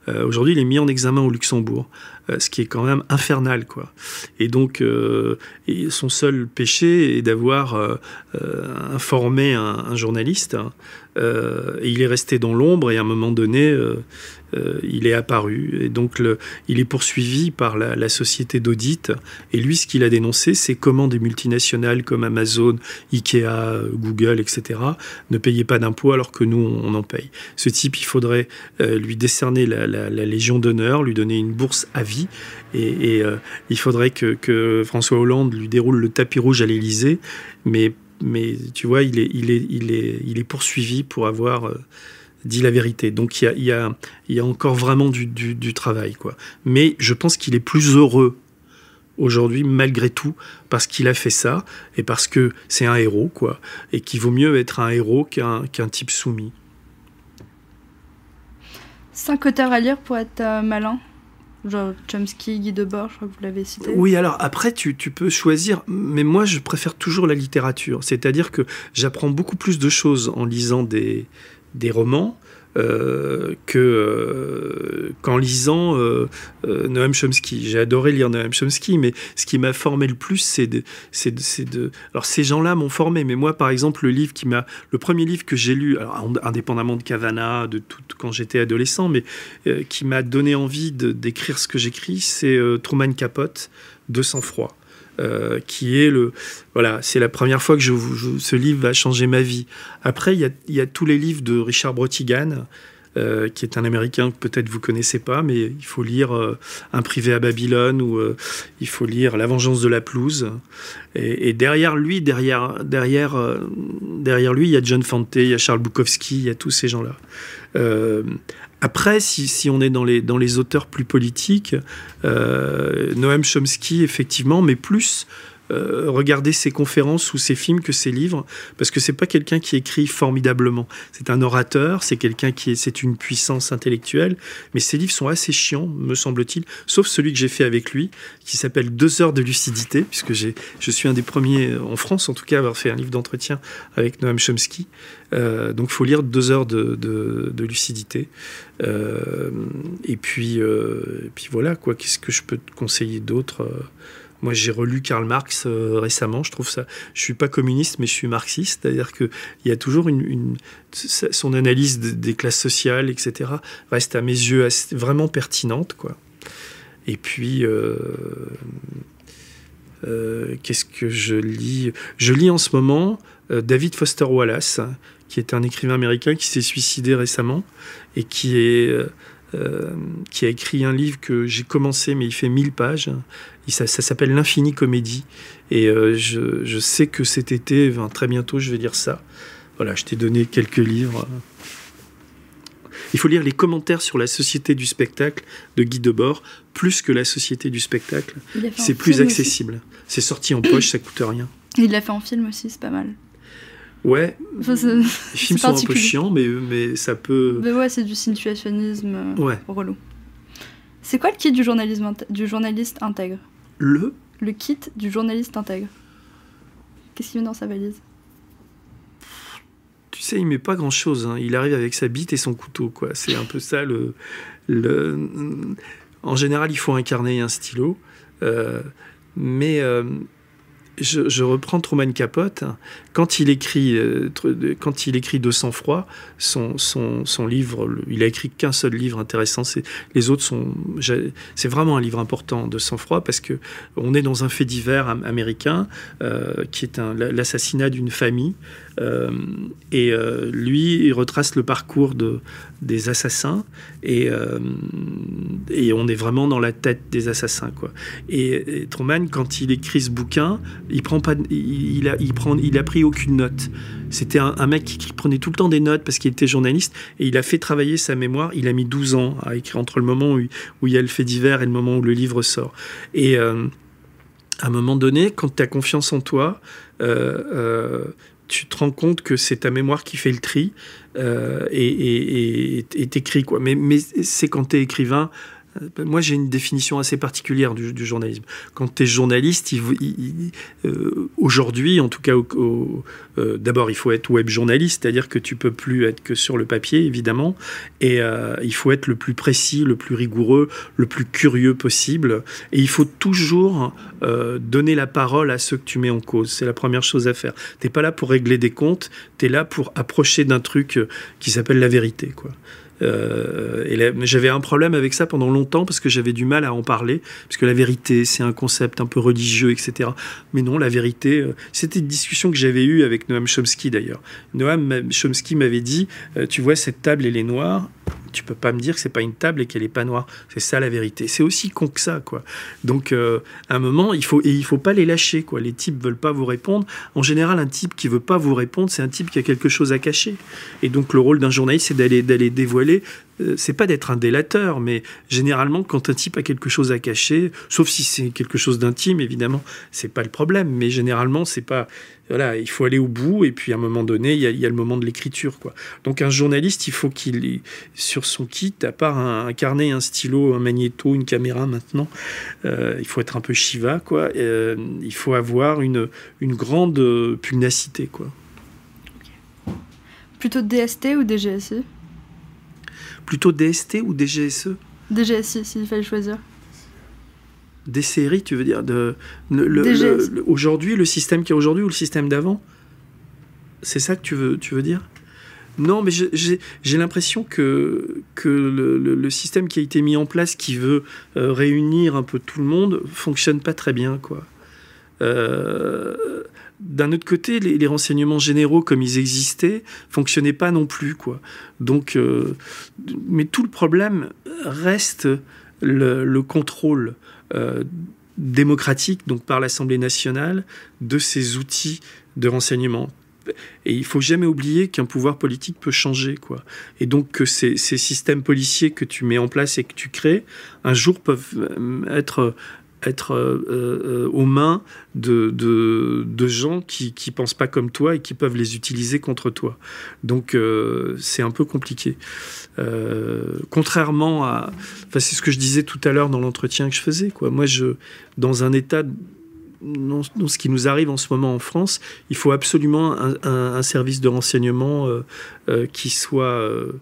euh, aujourd'hui, il est mis en examen au Luxembourg, euh, ce qui est quand même infernal, quoi. Et donc, euh, son seul péché est d'avoir informé un, journaliste. Hein. il est resté dans l'ombre et à un moment donné, euh, il est apparu. Et donc, il est poursuivi par la, société d'audit. Et lui, ce qu'il a dénoncé, c'est comment des multinationales comme Amazon, Ikea, Google, etc., ne payaient pas d'impôts alors que nous, on en paye. Ce type, il faudrait euh, lui décerner la, Légion d'honneur, lui donner une bourse à vie. Et, euh, il faudrait que, François Hollande lui déroule le tapis rouge à l'Élysée. Mais, tu vois, il est poursuivi pour avoir dit la vérité. Donc il y a, y a, encore vraiment du, du, travail. Quoi. Mais je pense qu'il est plus heureux aujourd'hui malgré tout parce qu'il a fait ça et parce que c'est un héros quoi et qu'il vaut mieux être un héros qu'un qu'un type soumis. Cinq auteurs à lire pour être euh, malin Genre Chomsky, Guy Debord, je crois que vous l'avez cité. Oui, alors après, tu, tu, peux choisir, mais moi, je préfère toujours la littérature. C'est-à-dire que j'apprends beaucoup plus de choses en lisant des, des romans euh, que euh, qu'en lisant euh, Noam Chomsky. J'ai adoré lire Noam Chomsky, mais ce qui m'a formé le plus, c'est de, c'est de, Alors ces gens-là m'ont formé, mais moi, par exemple, le livre qui m'a, le premier livre que j'ai lu, indépendamment de Cavana, de tout quand j'étais adolescent, mais qui m'a donné envie d'écrire ce que j'écris, c'est Truman Capote, De sang-froid. Euh, qui est le voilà, c'est la première fois que je, ce livre va changer ma vie. Après, il y a, y a, tous les livres de Richard Brotigan. Euh, qui est un Américain que peut-être vous connaissez pas, mais il faut lire euh, Un privé à Babylone ou il faut lire La vengeance de la pelouse. Et, derrière lui, derrière, derrière, derrière lui, il y a John Fante, il y a Charles Bukowski, il y a tous ces gens-là. Après, si, on est dans les, dans les auteurs plus politiques, euh, Noam Chomsky, effectivement, mais plus euh, regarder ses conférences ou ses films que ses livres, parce que c'est pas quelqu'un qui écrit formidablement. C'est un orateur, c'est quelqu'un qui est, c'est une puissance intellectuelle, mais ses livres sont assez chiants, me semble-t-il, sauf celui que j'ai fait avec lui, qui s'appelle Deux heures de lucidité, puisque j'ai, je suis un des premiers en France, en tout cas, à avoir fait un livre d'entretien avec Noam Chomsky. Euh, donc, faut lire Deux heures de, de, lucidité. Euh, et puis, et puis voilà, quoi. Qu'est-ce que je peux te conseiller d'autre moi, j'ai relu Karl Marx euh, récemment. Je trouve ça. Je suis pas communiste, mais je suis marxiste. C'est-à-dire que il y a toujours une, son analyse des classes sociales, etc. reste à mes yeux vraiment pertinente, quoi. Et puis. Euh, euh, qu'est-ce que je lis? Je lis en ce moment David Foster Wallace, qui est un écrivain américain qui s'est suicidé récemment et qui qui a écrit un livre que j'ai commencé, mais il fait 1000 pages. Ça, s'appelle L'infini comédie. Et euh, je, sais que cet été, très bientôt, je vais lire ça. Voilà, je t'ai donné quelques livres. Il faut lire les commentaires sur la société du spectacle de Guy Debord, plus que la société du spectacle. C'est plus accessible. C'est sorti en poche, ça coûte rien. Il l'a fait en film aussi, c'est pas mal. Ouais. les films sont un peu chiants, mais, mais ça peut. Mais ouais, c'est du situationnisme euh, ouais. relou. C'est quoi le kit du, journalisme du journaliste intègre? Le Le kit du journaliste intègre. Qu'est-ce qu'il met dans sa valise? Tu sais, il met pas grand-chose. hein. Il arrive avec sa bite et son couteau, quoi. C'est un peu ça le, le. En général, il faut un carnet et un stylo. Euh, mais euh, je, reprends Truman Capote. Quand il écrit, euh, quand il écrit De sang-froid, son, son, son livre, il a écrit qu'un seul livre intéressant. Les autres sont. C'est vraiment un livre important de sang-froid parce que on est dans un fait divers am- américain euh, qui est l'assassinat d'une famille. Euh, et lui, il retrace le parcours de, des assassins et, et on est vraiment dans la tête des assassins. Quoi. Et, et Truman, quand il écrit ce bouquin, il prend pas, il, a, il prend, il a pris aucune note. C'était un, mec qui, prenait tout le temps des notes parce qu'il était journaliste et il a fait travailler sa mémoire. Il a mis 12 ans à écrire entre le moment où, où il y a le fait divers et le moment où le livre sort. Et euh, à un moment donné, quand tu as confiance en toi, euh, euh, tu te rends compte que c'est ta mémoire qui fait le tri et t'écris quoi. Mais, mais c'est quand tu es écrivain. Euh, Moi, j'ai une définition assez particulière du, journalisme. Quand tu es journaliste, euh, aujourd'hui, en tout cas, euh, d'abord, il faut être web journaliste, c'est-à-dire que tu peux plus être que sur le papier, évidemment, et il faut être le plus précis, le plus rigoureux, le plus curieux possible, et il faut toujours donner la parole à ceux que tu mets en cause. C'est la première chose à faire. T'es pas là pour régler des comptes, tu es là pour approcher d'un truc qui s'appelle la vérité, quoi. Euh, j'avais un problème avec ça pendant longtemps parce que j'avais du mal à en parler parce que la vérité c'est un concept un peu religieux etc mais non la vérité euh, c'était une discussion que j'avais eue avec Noam Chomsky d'ailleurs. Noam Chomsky m'avait dit euh, tu vois cette table elle est noire tu peux pas me dire que c'est pas une table et qu'elle est pas noire. C'est ça la vérité. C'est aussi con que ça quoi. Donc euh, à un moment il faut et il faut pas les lâcher quoi. Les types veulent pas vous répondre. En général un type qui veut pas vous répondre c'est un type qui a quelque chose à cacher. Et donc le rôle d'un journaliste c'est d'aller dévoiler c'est pas d'être un délateur, mais généralement, quand un type a quelque chose à cacher, sauf si c'est quelque chose d'intime, évidemment, c'est pas le problème. Mais généralement, c'est pas. Voilà, il faut aller au bout, et puis à un moment donné, il y a, le moment de l'écriture, quoi. Donc un journaliste, il faut qu'il ait sur son kit, à part un, carnet, un stylo, un magnéto, une caméra maintenant, euh, il faut être un peu Shiva, quoi. Euh, il faut avoir une, une grande euh, pugnacité, quoi. Plutôt DST ou DGSI Plutôt DST ou DGSE DGSI, s'il fallait choisir. Des séries, tu veux dire de, le- Aujourd'hui, le système qui est aujourd'hui ou le système d'avant? C'est ça que tu veux, tu veux dire? Non, mais j'ai j'ai l'impression que, que le, le- le système qui a été mis en place, qui veut euh, réunir un peu tout le monde, fonctionne pas très bien, quoi. Euh, D'un autre côté, les, renseignements généraux, comme ils existaient, fonctionnaient pas non plus, quoi. Donc, euh, mais tout le problème reste le, le contrôle euh, démocratique, donc par l'Assemblée nationale, de ces outils de renseignement. Et il faut jamais oublier qu'un pouvoir politique peut changer, quoi. Et donc que ces, systèmes policiers que tu mets en place et que tu crées, un jour peuvent être être euh, euh, aux mains de, gens qui qui pensent pas comme toi et qui peuvent les utiliser contre toi. Donc euh, c'est un peu compliqué. Euh, contrairement à, enfin c'est ce que je disais tout à l'heure dans l'entretien que je faisais. Moi, je dans un état dans ce qui nous arrive en ce moment en France, il faut absolument un, service de renseignement euh, euh, qui soit euh,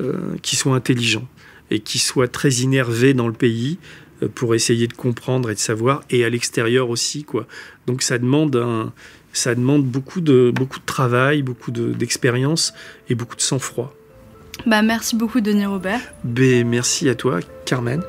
euh, qui soit intelligent et qui soit très innervé dans le pays euh, pour essayer de comprendre et de savoir et à l'extérieur aussi quoi. Donc ça demande un ça demande beaucoup de beaucoup de travail, beaucoup de- d'expérience et beaucoup de sang-froid. Bah, merci beaucoup, Denis Robert. Ben, merci à toi, Carmen.